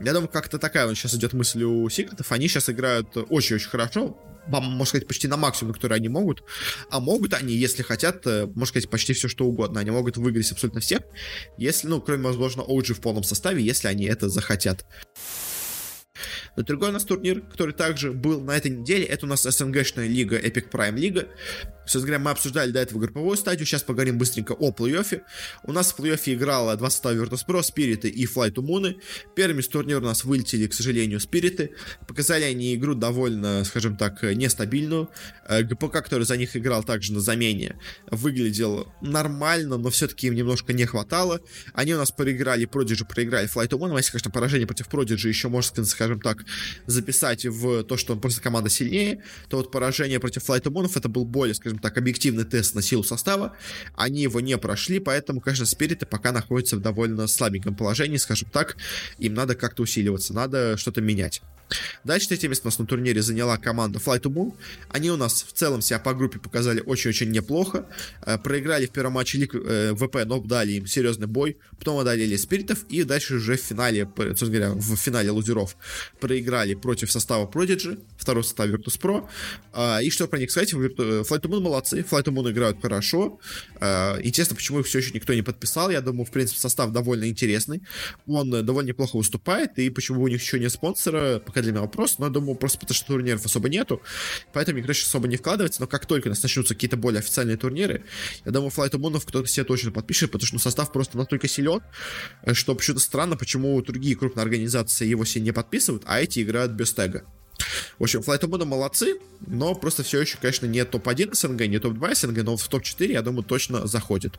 Я думаю, как-то такая вот сейчас идет мысль у секретов. Они сейчас играют очень-очень хорошо можно сказать, почти на максимум, который они могут. А могут они, если хотят, э, можно сказать, почти все что угодно. Они могут выиграть абсолютно всех, если, ну, кроме, возможно, OG в полном составе, если они это захотят. Но другой у нас турнир, который также был на этой неделе, это у нас СНГшная лига Epic Prime Лига. Собственно говоря, мы обсуждали до этого групповую стадию, сейчас поговорим быстренько о плей-оффе. У нас в плей-оффе играла два состава Virtus.pro, Спириты и Flight to Moon. Первыми с турнира у нас вылетели, к сожалению, Спириты. Показали они игру довольно, скажем так, нестабильную. Э, ГПК, который за них играл также на замене, выглядел нормально, но все-таки им немножко не хватало. Они у нас проиграли, Prodigy проиграли Flight to Moon. Если, конечно, поражение против Prodigy еще можно, скажем так, записать в то, что он просто команда сильнее, то вот поражение против Flight to Moon это был более, скажем так, объективный тест на силу состава. Они его не прошли, поэтому, конечно, Спириты пока находятся в довольно слабеньком положении, скажем так. Им надо как-то усиливаться, надо что-то менять. Дальше третье место у нас на турнире заняла команда Flight to Moon. Они у нас в целом себя по группе показали очень-очень неплохо. Э, проиграли в первом матче Лиг э, ВП, но дали им серьезный бой. Потом одолели Спиритов и дальше уже в финале, собственно говоря, в финале лузеров проиграли против состава Prodigy, второй состав Virtus.pro. Э, и что про них сказать? Flight to Moon молодцы. Flight Moon играют хорошо. Интересно, почему их все еще никто не подписал. Я думаю, в принципе, состав довольно интересный. Он довольно неплохо выступает. И почему у них еще не спонсора, пока для меня вопрос, но я думаю, просто потому что турниров особо нету, поэтому игра сейчас особо не вкладывается, но как только у нас начнутся какие-то более официальные турниры, я думаю, Flight of кто-то себе точно подпишет, потому что ну, состав просто настолько силен, что почему-то странно, почему другие крупные организации его себе не подписывают, а эти играют без тега. В общем, Flight Moon молодцы, но просто все еще, конечно, не топ-1 СНГ, не топ-2 СНГ, но в топ-4, я думаю, точно заходит.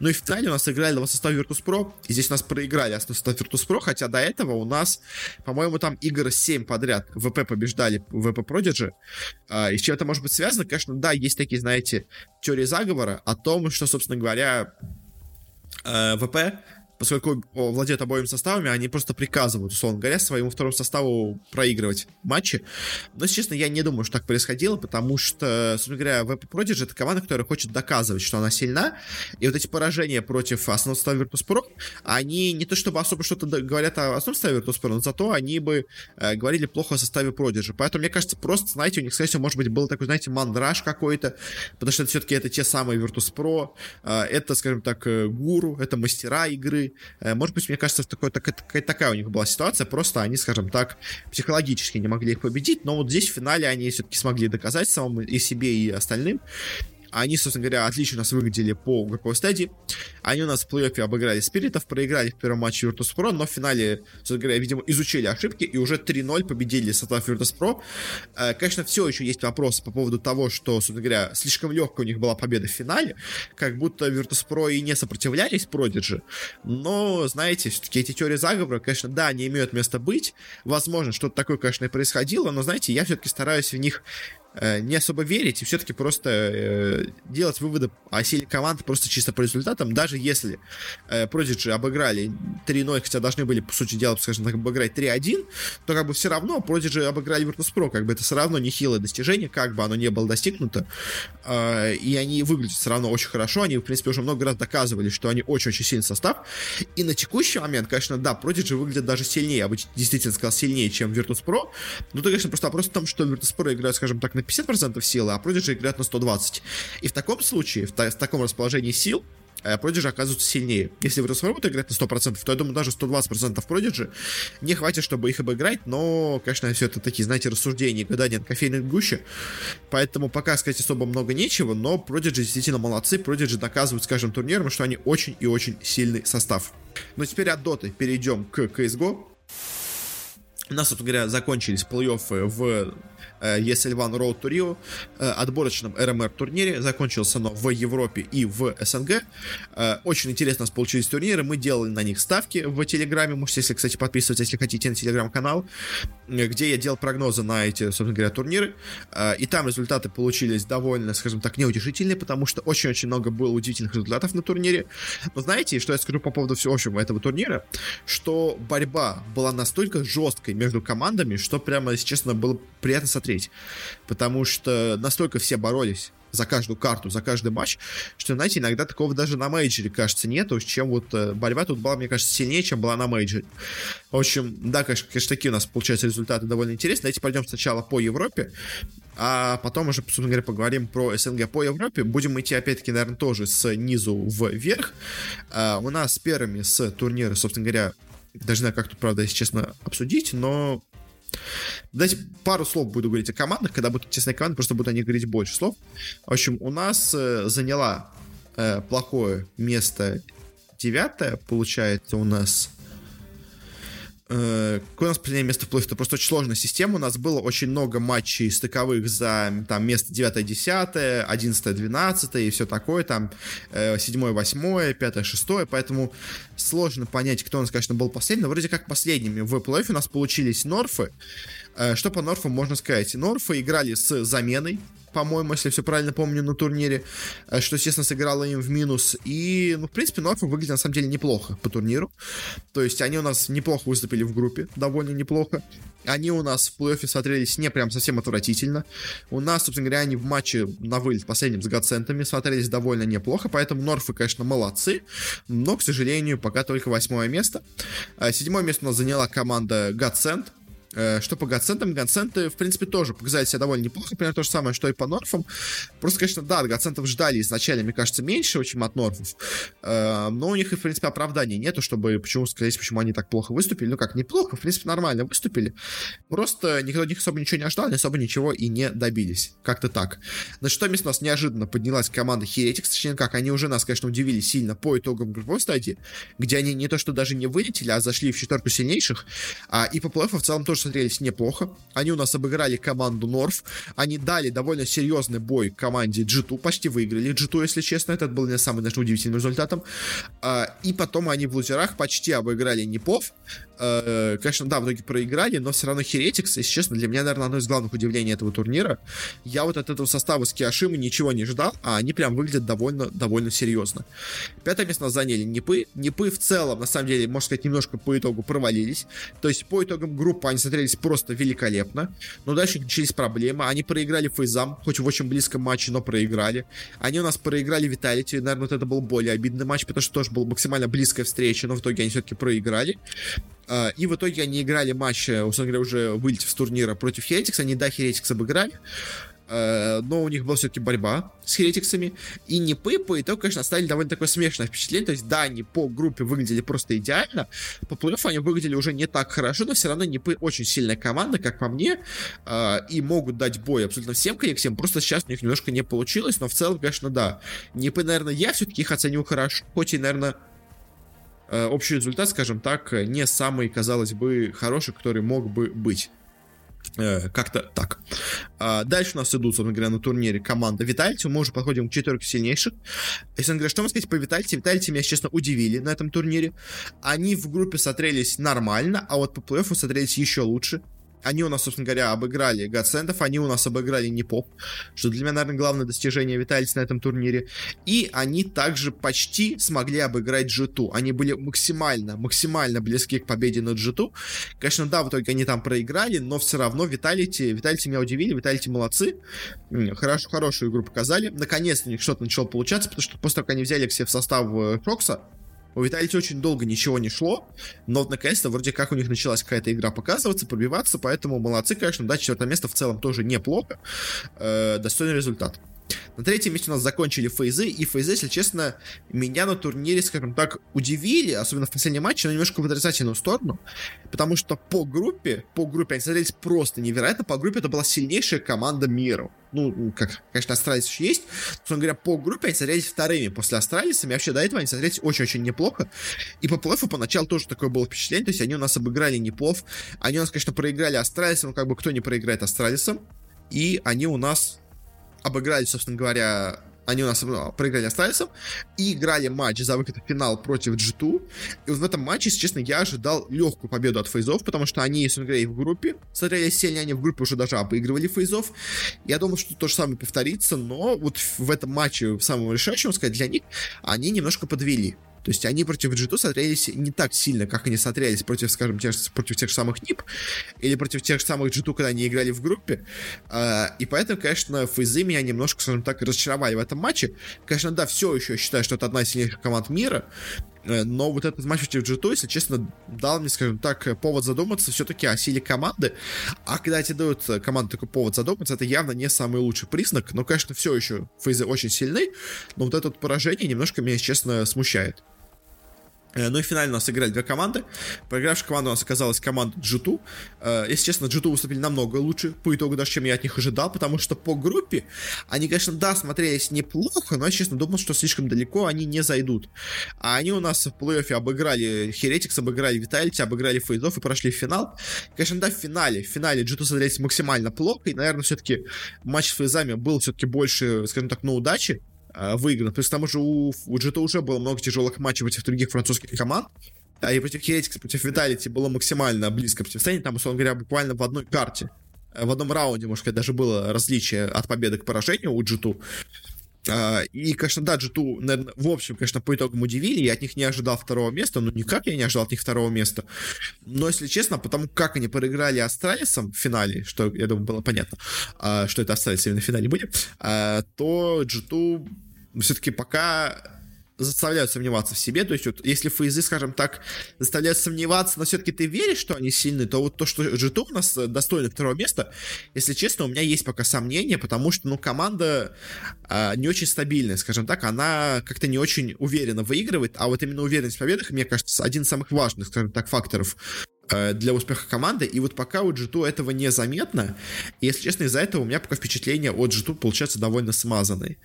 Ну и в финале у нас играли два состава Virtus.pro, и здесь у нас проиграли основной состав Virtus.pro, хотя до этого у нас, по-моему, там игры 7 подряд ВП побеждали ВП Prodigy. А, и с чем это может быть связано? Конечно, да, есть такие, знаете, теории заговора о том, что, собственно говоря, э, ВП поскольку владеют обоими составами, они просто приказывают, условно говоря, своему второму составу проигрывать матчи. Но, честно, я не думаю, что так происходило, потому что, собственно говоря, VP Prodigy — это команда, которая хочет доказывать, что она сильна, и вот эти поражения против основного состава Virtus.pro, они не то чтобы особо что-то говорят о основном составе Virtus.pro, но зато они бы э, говорили плохо о составе Prodigy. Поэтому, мне кажется, просто, знаете, у них, скорее всего, может быть, был такой, знаете, мандраж какой-то, потому что это все-таки это те самые Virtus.pro, э, это, скажем так, э, гуру, это мастера игры, Э, может быть, мне кажется, такой, такая, такая у них была ситуация, просто они, скажем так, психологически не могли их победить, но вот здесь в финале они все-таки смогли доказать самому и себе, и остальным, они, собственно говоря, отлично нас выглядели по групповой стадии. Они у нас в плей-оффе обыграли Спиритов, проиграли в первом матче Virtus.pro, но в финале, собственно говоря, видимо, изучили ошибки и уже 3-0 победили состав Virtus.pro. Э, конечно, все еще есть вопросы по поводу того, что, собственно говоря, слишком легкая у них была победа в финале, как будто Virtus.pro и не сопротивлялись Prodigy, но, знаете, все-таки эти теории заговора, конечно, да, не имеют места быть, возможно, что-то такое, конечно, и происходило, но, знаете, я все-таки стараюсь в них не особо верить и все-таки просто э, делать выводы о силе команды просто чисто по результатам, даже если э, Prodigy обыграли 3-0, хотя должны были, по сути дела, скажем так, обыграть 3-1, то как бы все равно Prodigy обыграли Virtus.pro, как бы это все равно нехилое достижение, как бы оно не было достигнуто, э, и они выглядят все равно очень хорошо, они, в принципе, уже много раз доказывали, что они очень-очень сильный состав, и на текущий момент, конечно, да, Prodigy выглядят даже сильнее, я бы действительно сказал сильнее, чем Virtus.pro, но то, конечно, просто вопрос в том, что Virtus.pro играют, скажем так, на 50% силы, а Prodigy играют на 120. И в таком случае, в, та- в таком расположении сил, Prodigy оказываются сильнее. Если в Virtus.pro играть на 100%, то я думаю, даже 120% Prodigy не хватит, чтобы их обыграть, но, конечно, все это такие, знаете, рассуждения, когда нет кофейной гуще, поэтому пока сказать особо много нечего, но Prodigy действительно молодцы, Prodigy доказывают, скажем, турнирам, что они очень и очень сильный состав. Но теперь от Доты перейдем к CSGO. У нас, собственно говоря, закончились плей-оффы в ESL One Road to Rio, отборочном РМР турнире. Закончился оно в Европе и в СНГ. Э, очень интересно у нас получились турниры. Мы делали на них ставки в Телеграме. Можете, если, кстати, подписываться, если хотите, на Телеграм-канал, где я делал прогнозы на эти, собственно говоря, турниры. Э, и там результаты получились довольно, скажем так, неутешительные, потому что очень-очень много было удивительных результатов на турнире. Но знаете, что я скажу по поводу всего общего этого турнира? Что борьба была настолько жесткой между командами, что прямо, если честно, было приятно смотреть. Потому что настолько все боролись за каждую карту, за каждый матч, что, знаете, иногда такого даже на мейджоре, кажется, нету, чем вот э, борьба тут была, мне кажется, сильнее, чем была на мейджоре. В общем, да, конечно, такие у нас получаются результаты довольно интересные. Давайте пойдем сначала по Европе, а потом уже, собственно говоря, поговорим про СНГ по Европе. Будем идти, опять-таки, наверное, тоже снизу вверх. А, у нас первыми с турнира, собственно говоря, даже знаю, как тут, правда, если честно, обсудить, но Давайте пару слов буду говорить о командах, когда будут тесные команды, просто буду о них говорить больше слов. В общем, у нас э, заняла э, плохое место девятое, получается, у нас какое у нас последнее место в плей Это просто очень сложная система. У нас было очень много матчей стыковых за там место 9-10, 11-12 и все такое, там 7-8, 5-6, поэтому сложно понять, кто у нас, конечно, был последним. Но вроде как последними в плей у нас получились Норфы. Э, что по Норфам можно сказать? Норфы играли с заменой, по-моему, если все правильно помню, на турнире, э, что, естественно, сыграло им в минус. И, ну, в принципе, Норфолк выглядит, на самом деле, неплохо по турниру. То есть они у нас неплохо выступили в группе, довольно неплохо. Они у нас в плей-оффе смотрелись не прям совсем отвратительно. У нас, собственно говоря, они в матче на вылет последним с Гацентами смотрелись довольно неплохо, поэтому Норфы, конечно, молодцы, но, к сожалению, пока только восьмое место. Э, седьмое место у нас заняла команда Гацент, что по гацентам, гаценты, в принципе, тоже показали себя довольно неплохо, примерно то же самое, что и по норфам. Просто, конечно, да, гацентов ждали изначально, мне кажется, меньше, чем от норфов. Э, но у них, в принципе, оправдания нету, чтобы почему сказать, почему они так плохо выступили. Ну как, неплохо, в принципе, нормально выступили. Просто никто от них особо ничего не ожидал, особо ничего и не добились. Как-то так. На шестом месте у нас неожиданно поднялась команда Heretics, точнее как, они уже нас, конечно, удивили сильно по итогам групповой стадии, где они не то что даже не вылетели, а зашли в четверку сильнейших, а и по плей в целом тоже смотрелись неплохо. Они у нас обыграли команду Норф. Они дали довольно серьезный бой команде G2. Почти выиграли G2, если честно. Это был не самый даже удивительным результатом. А, и потом они в лузерах почти обыграли Непов. Э, конечно, да, в итоге проиграли, но все равно Херетикс, если честно, для меня, наверное, одно из главных удивлений этого турнира. Я вот от этого состава с Киашимы ничего не ждал, а они прям выглядят довольно, довольно серьезно. Пятое место заняли Непы. Непы в целом, на самом деле, можно сказать, немножко по итогу провалились. То есть по итогам группы они смотрелись просто великолепно. Но дальше начались проблемы. Они проиграли Фейзам, хоть в очень близком матче, но проиграли. Они у нас проиграли Виталити. Наверное, вот это был более обидный матч, потому что тоже была максимально близкая встреча, но в итоге они все-таки проиграли. А, и в итоге они играли матч, э, условно говоря, уже вылетев с турнира против Херетикса. Они, да, Херетикс обыграли, но у них была все-таки борьба с Херетиксами. И Непы по итогу, конечно, оставили довольно такое смешное впечатление. То есть, да, они по группе выглядели просто идеально. По плей они выглядели уже не так хорошо, но все равно Непы очень сильная команда, как по мне. А, и могут дать бой абсолютно всем коллективам. Просто сейчас у них немножко не получилось. Но в целом, конечно, да. Непы, наверное, я все-таки их оценил хорошо. Хоть и, наверное, Э, общий результат, скажем так, не самый, казалось бы, хороший, который мог бы быть. Э, как-то так. А дальше у нас идут, собственно говоря, на турнире команда Витальти. Мы уже подходим к четверке сильнейших. Если говоря, что можно сказать по Витальти? Витальти меня, честно, удивили на этом турнире. Они в группе смотрелись нормально, а вот по плей-оффу смотрелись еще лучше. Они у нас, собственно говоря, обыграли Гацентов, они у нас обыграли Непоп, что для меня, наверное, главное достижение Виталис на этом турнире. И они также почти смогли обыграть G2. Они были максимально, максимально близки к победе над G2. Конечно, да, в итоге они там проиграли, но все равно Виталити, Виталити меня удивили, Виталити молодцы. Хорошо, хорошую игру показали. Наконец-то у них что-то начало получаться, потому что после того, как они взяли к себе в состав э, у Виталити очень долго ничего не шло, но наконец-то вроде как у них началась какая-то игра показываться, пробиваться, поэтому молодцы, конечно, да, четвертое место в целом тоже неплохо, э, достойный результат. На третьем месте у нас закончили фейзы, и фейзы, если честно, меня на турнире, скажем так, удивили, особенно в последнем матче, но немножко в отрицательную сторону, потому что по группе, по группе они смотрелись просто невероятно, по группе это была сильнейшая команда мира. Ну, как, конечно, Астралис еще есть, но, говоря, по группе они смотрелись вторыми после Астралиса, и вообще до этого они смотрелись очень-очень неплохо, и по плей-офф поначалу тоже такое было впечатление, то есть они у нас обыграли неплов, они у нас, конечно, проиграли Астралисом, но как бы кто не проиграет Астралисом, и они у нас обыграли, собственно говоря, они у нас ну, проиграли Астралисом и играли матч за выход в финал против G2. И вот в этом матче, если честно, я ожидал легкую победу от фейзов, потому что они, если говоря, в группе смотрели сильнее, они в группе уже даже обыгрывали фейзов. Я думал, что то же самое повторится, но вот в этом матче, в самом решающем, сказать, для них, они немножко подвели. То есть они против G2 смотрелись не так сильно, как они смотрелись против, скажем, тех, против тех же самых НИП или против тех же самых G2, когда они играли в группе. А, и поэтому, конечно, фейзы меня немножко, скажем так, разочаровали в этом матче. Конечно, да, все еще считаю, что это одна из сильнейших команд мира, э, но вот этот матч против G2, если честно, дал мне, скажем так, повод задуматься все-таки о силе команды. А когда тебе дают команду такой повод задуматься, это явно не самый лучший признак. Но, конечно, все еще фейзы очень сильны, но вот это поражение немножко меня, честно, смущает. Э, ну и в финале у нас играли две команды. Проигравшая команда у нас оказалась команда G2. Э, если честно, G2 выступили намного лучше по итогу даже, чем я от них ожидал, потому что по группе они, конечно, да, смотрелись неплохо, но я, честно, думал, что слишком далеко они не зайдут. А они у нас в плей-оффе обыграли Heretics, обыграли Vitality, обыграли Фейзов и прошли в финал. Конечно, да, в финале. В финале G2 смотрелись максимально плохо, и, наверное, все-таки матч с Фейзами был все-таки больше, скажем так, на удаче э, выигран. То есть, к тому же, у, у G2 уже было много тяжелых матчей против других французских команд. А и против Heretics, против Vitality было максимально близко противостояние. Там, условно говоря, буквально в одной карте. Э, в одном раунде, может сказать, даже было различие от победы к поражению у G2. Uh, и, конечно, да, G2, наверное, в общем, конечно, по итогам удивили, я от них не ожидал второго места, ну, никак я не ожидал от них второго места, но, если честно, потому как они проиграли Астралисом в финале, что, я думаю, было понятно, что это Астралис именно в финале будет, то G2 все-таки пока заставляют сомневаться в себе. То есть, вот, если фейзы, скажем так, заставляют сомневаться, но все-таки ты веришь, что они сильны, то вот то, что G2 у нас достойно второго места, если честно, у меня есть пока сомнения, потому что, ну, команда а, не очень стабильная, скажем так, она как-то не очень уверенно выигрывает, а вот именно уверенность в победах, мне кажется, один из самых важных, скажем так, факторов а, для успеха команды, и вот пока у G2 этого незаметно, и, если честно, из-за этого у меня пока впечатление от G2 получается довольно смазанный.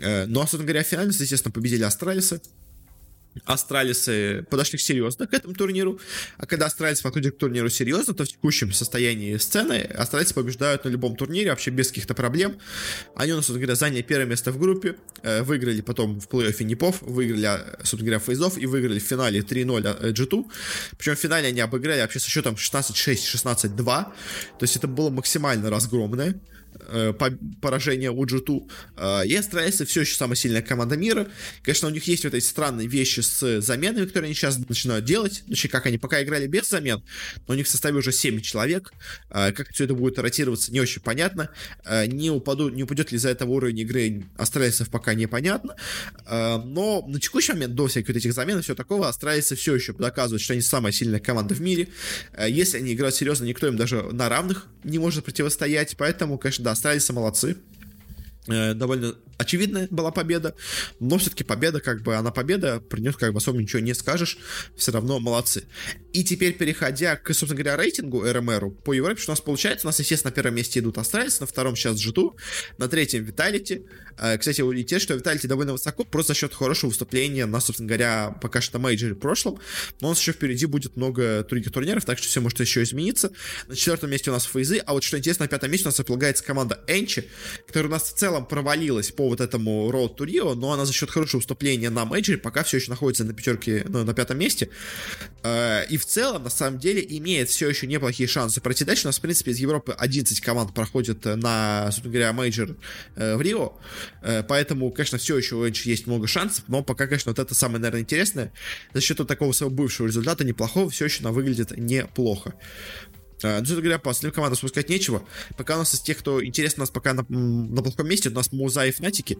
Э, ну, а, собственно говоря, финально, естественно, победили Астралисы. Астралисы подошли серьезно к этому турниру, а когда Астралисы подходят к турниру серьезно, то в текущем состоянии сцены Астралисы побеждают на любом турнире вообще без каких-то проблем. Они у нас, собственно говоря, заняли первое место в группе, э, выиграли потом в плей-оффе Непов, выиграли, собственно говоря, фейзов и выиграли в финале 3-0 G2. Причем в финале они обыграли вообще со счетом 16-6, 16-2, то есть это было максимально разгромное. Э, поражение у G2. Э, и Астралисы все еще самая сильная команда мира. Конечно, у них есть вот эти странные вещи с заменами, которые они сейчас начинают делать. Точнее, как они пока играли без замен, но у них в составе уже 7 человек. Э, как все это будет ротироваться, не очень понятно. Не, упаду, не упадет ли за этого уровень игры Астралисов, пока непонятно. Но на текущий момент, до всяких вот этих замен и все такого, Астралисы все еще доказывают, что они самая сильная команда в мире. Если они играют серьезно, никто им даже на равных не может противостоять. Поэтому, конечно, да, Астралисы молодцы. Э, довольно очевидная была победа, но все-таки победа, как бы, она победа, про нее как бы особо ничего не скажешь, все равно молодцы. И теперь, переходя к, собственно говоря, рейтингу RMR у по Европе, что у нас получается, у нас, естественно, на первом месте идут Астралис, на втором сейчас G2, на третьем Vitality. Э, кстати, улететь, что Vitality довольно высоко, просто за счет хорошего выступления на, собственно говоря, пока что мейджоре в прошлом, но у нас еще впереди будет много других турниров, так что все может еще измениться. На четвертом месте у нас Фейзы, а вот что интересно, на пятом месте у нас располагается команда ENCE, которая у нас в целом провалилась по вот этому Road to Rio, но она за счет хорошего выступления на мейджоре пока все еще находится на пятерке, ну, на пятом месте. Э, и в целом, на самом деле, имеет все еще неплохие шансы пройти дальше. У нас, в принципе, из Европы 11 команд проходит на, собственно говоря, мейджор э, в Рио. Э, поэтому, конечно, все еще у Энчи есть много шансов, но пока, конечно, вот это самое, наверное, интересное. За счет вот такого своего бывшего результата неплохого все еще она выглядит неплохо. Ну, собственно говоря, по остальным командам спускать нечего. Пока у нас из тех, кто интересно, у нас пока на, на плохом месте, у нас Муза и Фнатики.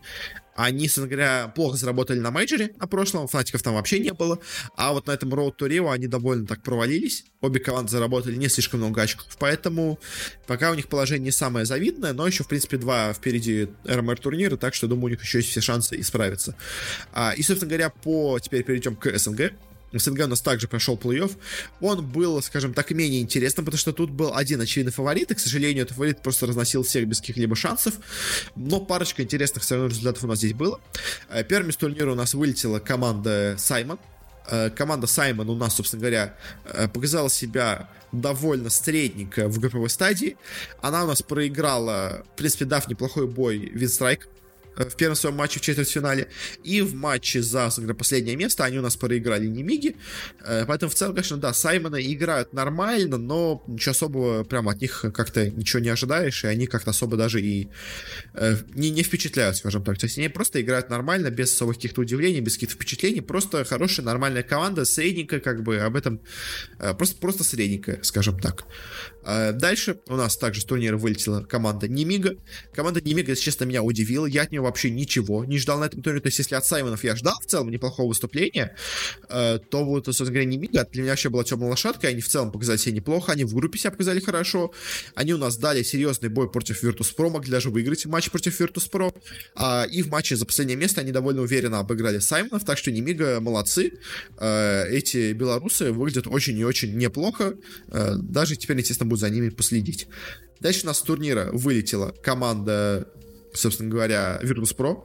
Они, собственно говоря, плохо заработали на мейджоре на прошлом, Фнатиков там вообще не было. А вот на этом Road to Rio они довольно так провалились. Обе команды заработали не слишком много очков, поэтому пока у них положение не самое завидное, но еще, в принципе, два впереди РМР турнира, так что, думаю, у них еще есть все шансы исправиться. А, и, собственно говоря, по... теперь перейдем к СНГ. СНГ у нас также прошел плей-офф. Он был, скажем так, менее интересным, потому что тут был один очевидный фаворит, и, к сожалению, этот фаворит просто разносил всех без каких-либо шансов. Но парочка интересных все равно результатов у нас здесь было. Э, первым из турнира у нас вылетела команда Саймон. Э, команда Саймон у нас, собственно говоря, э, показала себя довольно средненько в групповой стадии. Она у нас проиграла, в принципе, дав неплохой бой Винстрайк в первом своем матче в четвертьфинале. И в матче за последнее место они у нас проиграли Немиги. Э, поэтому в целом, конечно, да, Саймона играют нормально, но ничего особого прямо от них как-то ничего не ожидаешь, и они как-то особо даже и э, не, не впечатляют, скажем так. То есть они просто играют нормально, без особых каких-то удивлений, без каких-то впечатлений. Просто хорошая, нормальная команда, средненькая, как бы об этом э, просто, просто средненькая, скажем так. Дальше у нас также с турнира вылетела команда Немига. Команда Немига, если честно, меня удивила. Я от нее вообще ничего не ждал на этом турнире. То есть, если от Саймонов я ждал в целом неплохого выступления, э, то вот, собственно говоря, не Мига для меня вообще была темная лошадка. Они в целом показали себя неплохо, они в группе себя показали хорошо. Они у нас дали серьезный бой против Virtus.pro, могли даже выиграть матч против Virtus.pro. А, и в матче за последнее место они довольно уверенно обыграли Саймонов, так что Немига молодцы. Э, эти белорусы выглядят очень и очень неплохо. Э, даже теперь, естественно, буду за ними последить. Дальше у нас с турнира вылетела команда, собственно говоря, Virtus.pro.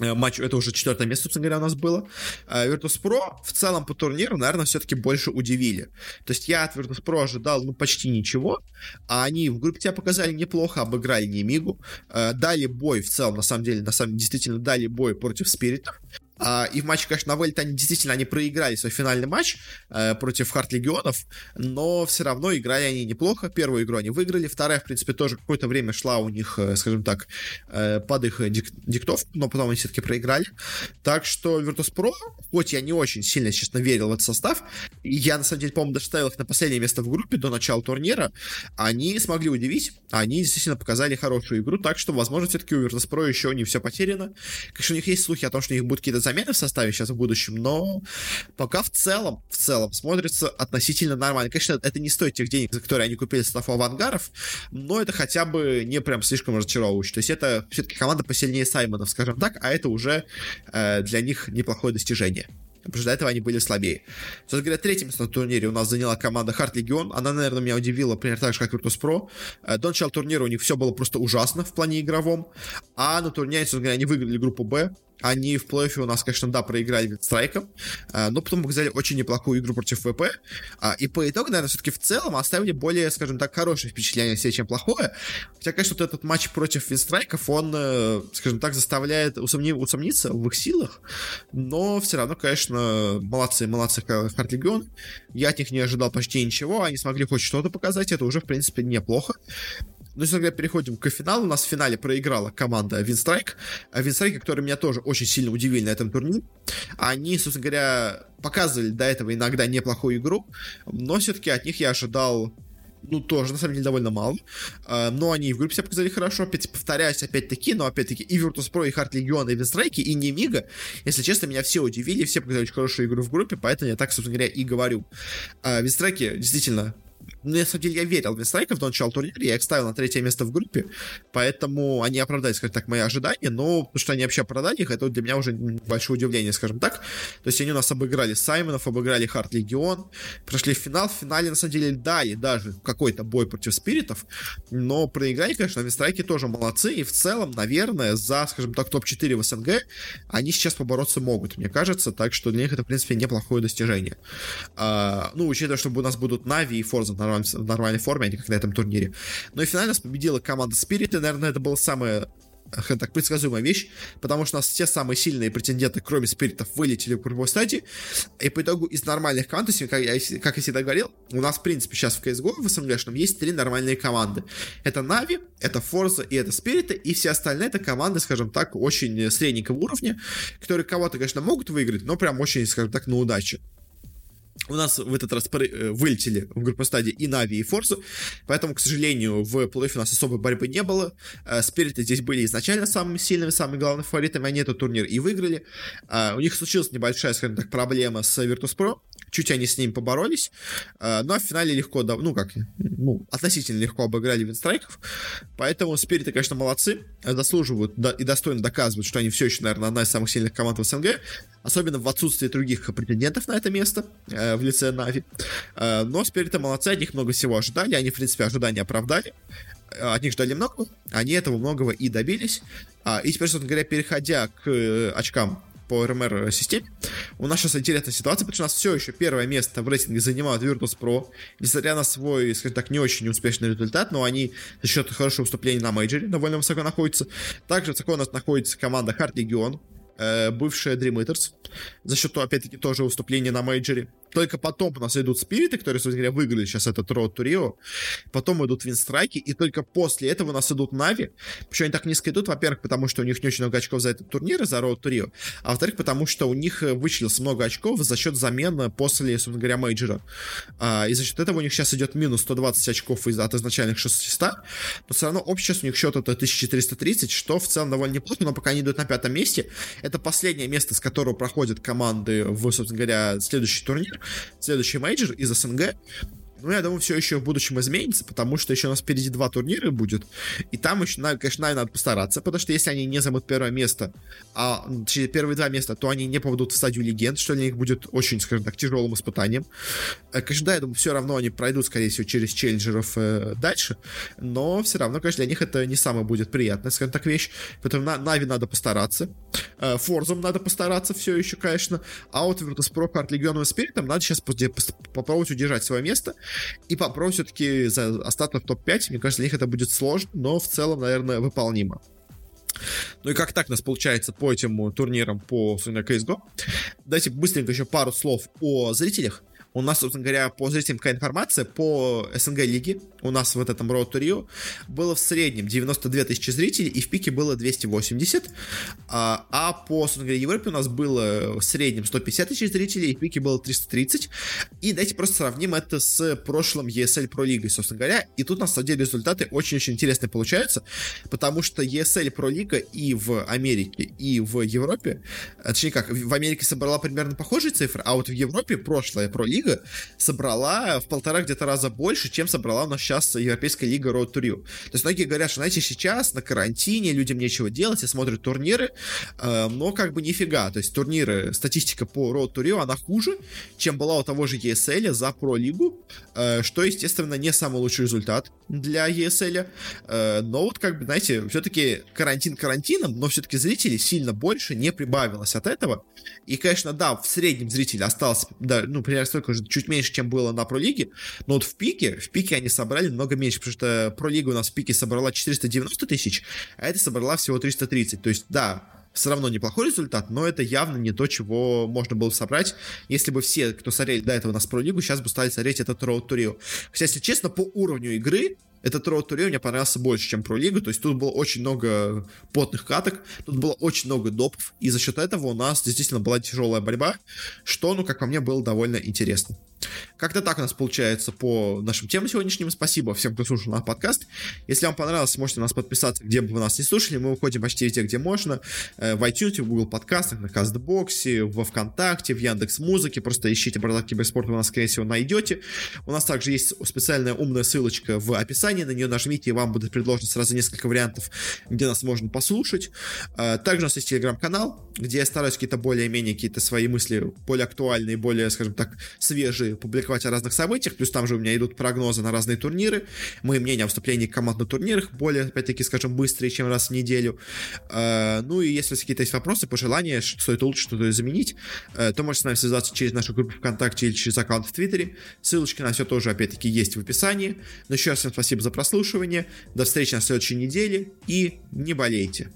Э, матч, это уже четвертое место, собственно говоря, у нас было. Э, Virtus.pro в целом по турниру, наверное, все-таки больше удивили. То есть я от Virtus.pro ожидал, ну, почти ничего, а они в группе тебя показали неплохо, обыграли Немигу, э, дали бой в целом, на самом деле, на самом деле, действительно дали бой против Спиритов. Uh, и в матче, конечно, на Вэльте они действительно они проиграли свой финальный матч uh, против Харт Легионов, но все равно играли они неплохо. Первую игру они выиграли, вторая, в принципе, тоже какое-то время шла у них, uh, скажем так, под их дик диктовку, но потом они все-таки проиграли. Так что Virtus.pro, хоть я не очень сильно, честно, верил в этот состав, и я, на самом деле, по-моему, даже ставил их на последнее место в группе до начала турнира, они смогли удивить, они действительно показали хорошую игру, так что, возможно, все-таки у Virtus.pro еще не все потеряно. Конечно, у них есть слухи о том, что у них будут какие-то замены в составе сейчас в будущем, но пока в целом, в целом смотрится относительно нормально. Конечно, это не стоит тех денег, за которые они купили состав авангаров, но это хотя бы не прям слишком разочаровывающе. То есть это все-таки команда посильнее Саймонов, скажем так, а это уже э, для них неплохое достижение. Потому что до этого они были слабее. Собственно говоря, третьим на турнире у нас заняла команда Харт Легион. Она, наверное, меня удивила, примерно так же, как Virtus.pro. Э, до начала турнира у них все было просто ужасно в плане игровом. А на турнире, собственно говоря, они выиграли группу Б. Они в плей-оффе у нас, конечно, да, проиграли страйком, э, но потом показали очень неплохую игру против ВП. А, и по итогу, наверное, все-таки в целом оставили более, скажем так, хорошее впечатление себе, чем плохое. Хотя, конечно, вот этот матч против Винстрайков, он, э, скажем так, заставляет усомни... усомниться в их силах. Но все равно, конечно, молодцы, молодцы Харт Легион. Я от них не ожидал почти ничего. Они смогли хоть что-то показать. Это уже, в принципе, неплохо. Ну, если говоря, переходим к финалу. У нас в финале проиграла команда Винстрайк. Винстрайк, которые меня тоже очень сильно удивили на этом турнире. Они, собственно говоря, показывали до этого иногда неплохую игру, но все-таки от них я ожидал ну, тоже, на самом деле, довольно мало. Uh, но они и в группе себя показали хорошо. Опять повторяюсь, опять-таки, но опять-таки и Virtus.pro, и Харт Легион, и Винстрайки, и Немига, если честно, меня все удивили, все показали очень хорошую игру в группе, поэтому я так, собственно говоря, и говорю. Uh, Винстрайки действительно ну, на самом деле, я верил в Винстрайков до начала турнира, я их ставил на третье место в группе, поэтому они оправдали, скажем так, мои ожидания, но то, что они вообще оправдали их, это для меня уже большое удивление, скажем так. То есть они у нас обыграли Саймонов, обыграли Харт Легион, прошли в финал, в финале, на самом деле, дали даже какой-то бой против Спиритов, но проиграли, конечно, Винстрайки тоже молодцы, и в целом, наверное, за, скажем так, топ-4 в СНГ они сейчас побороться могут, мне кажется, так что для них это, в принципе, неплохое достижение. А, ну, учитывая, что у нас будут Нави и Форза в нормальной, в нормальной форме, а не как на этом турнире. Но и финально победила команда Spirit, и, наверное, это была самая э, так предсказуемая вещь, потому что у нас все самые сильные претенденты, кроме спиритов, вылетели в групповой стадии, и по итогу из нормальных команд, то есть, как я, как я всегда говорил, у нас, в принципе, сейчас в CSGO в СНГшном есть три нормальные команды. Это Нави, это Forza и это Спириты, и все остальные это команды, скажем так, очень средненького уровня, которые кого-то, конечно, могут выиграть, но прям очень, скажем так, на удачу у нас в этот раз э, вылетели в группу стадии и Нави, и Форзу, поэтому, к сожалению, в плей у нас особой борьбы не было. Э, Спириты здесь были изначально самыми сильными, самыми главными фаворитами, они этот турнир и выиграли. Э, у них случилась небольшая, скажем так, проблема с Virtus.pro, чуть они с ним поборолись, но в финале легко, ну как, ну, относительно легко обыграли Винстрайков, поэтому Спириты, конечно, молодцы, заслуживают и достойно доказывают, что они все еще, наверное, одна из самых сильных команд в СНГ, особенно в отсутствии других претендентов на это место э, в лице Нави. Э, но Спириты молодцы, от них много всего ожидали, они, в принципе, ожидания оправдали. Э, от них ждали много, они этого многого и добились. Э, и теперь, собственно говоря, переходя к э, очкам по РМР-системе. У нас сейчас интересная ситуация, потому что у нас все еще первое место в рейтинге занимают Virtus.pro, несмотря на свой, скажем так, не очень успешный результат, но они за счет хорошего выступления на мейджоре довольно высоко находятся. Также высоко у нас находится команда Hard Legion, э, бывшая Dream Eaters, за счет, опять-таки, тоже выступления на мейджоре. Только потом у нас идут спириты, которые, собственно говоря, выиграли сейчас этот Road to Rio. Потом идут винстрайки, и только после этого у нас идут Нави. Почему они так низко идут? Во-первых, потому что у них не очень много очков за этот турнир, за Road to Rio. А во-вторых, потому что у них э, вычислилось много очков за счет замены после, собственно говоря, мейджора. А, и за счет этого у них сейчас идет минус 120 очков из, от изначальных 600. Но все равно общий сейчас у них счет это 1430, что в целом довольно неплохо, но пока они идут на пятом месте. Это последнее место, с которого проходят команды в, собственно говоря, следующий турнир следующий мейджор из СНГ. Ну, я думаю, все еще в будущем изменится, потому что еще у нас впереди два турнира будет, и там еще, конечно, надо постараться, потому что если они не займут первое место, а первые два места, то они не попадут в стадию легенд, что для них будет очень, скажем так, тяжелым испытанием. Э, конечно, да, я думаю, все равно они пройдут, скорее всего, через челленджеров э, дальше, но все равно, конечно, для них это не самая будет приятная, скажем так, вещь, поэтому на Нави надо постараться, э, Форзом надо постараться все еще, конечно, а вот Virtus.pro Hard Легионом и Спиритом надо сейчас попробовать удержать свое место, и попробовать все-таки за остаток топ-5. Мне кажется, для них это будет сложно, но в целом, наверное, выполнимо. Ну и как так у нас получается по этим турнирам по CSGO? Давайте быстренько еще пару слов о зрителях. У нас, собственно говоря, по зрителям какая информация по СНГ лиге. У нас в этом Road to Rio было в среднем 92 тысячи зрителей, и в пике было 280. А, а по, собственно Европе у нас было в среднем 150 тысяч зрителей, и в пике было 330. И давайте просто сравним это с прошлым ESL Pro Лигой, собственно говоря. И тут, на самом деле, результаты очень-очень интересные получаются, потому что ESL Pro Лига и в Америке, и в Европе, точнее как, в Америке собрала примерно похожие цифры, а вот в Европе прошлая Pro Лига лига собрала в полтора где-то раза больше, чем собрала у нас сейчас Европейская лига Road to Rio. То есть многие говорят, что, знаете, сейчас на карантине людям нечего делать и смотрят турниры, э, но как бы нифига. То есть турниры, статистика по Road to Rio, она хуже, чем была у того же ESL за Pro лигу, э, что, естественно, не самый лучший результат для ESL. Э, но вот, как бы, знаете, все-таки карантин карантином, но все-таки зрителей сильно больше не прибавилось от этого. И, конечно, да, в среднем зритель остался, да, ну, примерно столько же, чуть меньше, чем было на Пролиге, но вот в пике, в пике они собрали много меньше, потому что Пролига у нас в пике собрала 490 тысяч, а это собрала всего 330. То есть, да, все равно неплохой результат, но это явно не то, чего можно было собрать, если бы все, кто смотрели до этого нас про лигу, сейчас бы стали смотреть этот Road to. Хотя, если честно, по уровню игры этот Road to Rio мне понравился больше, чем про лигу, то есть тут было очень много потных каток, тут было очень много допов, и за счет этого у нас действительно была тяжелая борьба, что, ну, как по мне, было довольно интересно. Как-то так у нас получается по нашим темам сегодняшним. Спасибо всем, кто слушал наш подкаст. Если вам понравилось, можете нас подписаться, где бы вы нас не слушали. Мы выходим почти везде, где можно. Э, в iTunes, в Google подкастах, на Кастбоксе, во Вконтакте, в Яндекс Музыке. Просто ищите «Бардак Киберспорт», вы нас, скорее всего, найдете. У нас также есть специальная умная ссылочка в описании. На нее нажмите, и вам будет предложено сразу несколько вариантов, где нас можно послушать. Э, также у нас есть телеграм-канал, где я стараюсь какие-то более-менее какие-то свои мысли более актуальные, более, скажем так, свежие публиковать о разных событиях, плюс там же у меня идут прогнозы на разные турниры, мои мнения о выступлении команд на турнирах, более, опять-таки, скажем, быстрее, чем раз в неделю. Э, ну и если какие-то есть вопросы, пожелания, что это лучше что-то заменить, э, то можете с нами связаться через нашу группу ВКонтакте или через аккаунт в Твиттере. Ссылочки на все тоже, опять-таки, есть в описании. Но еще раз всем спасибо за прослушивание. До встречи на следующей неделе и не болейте.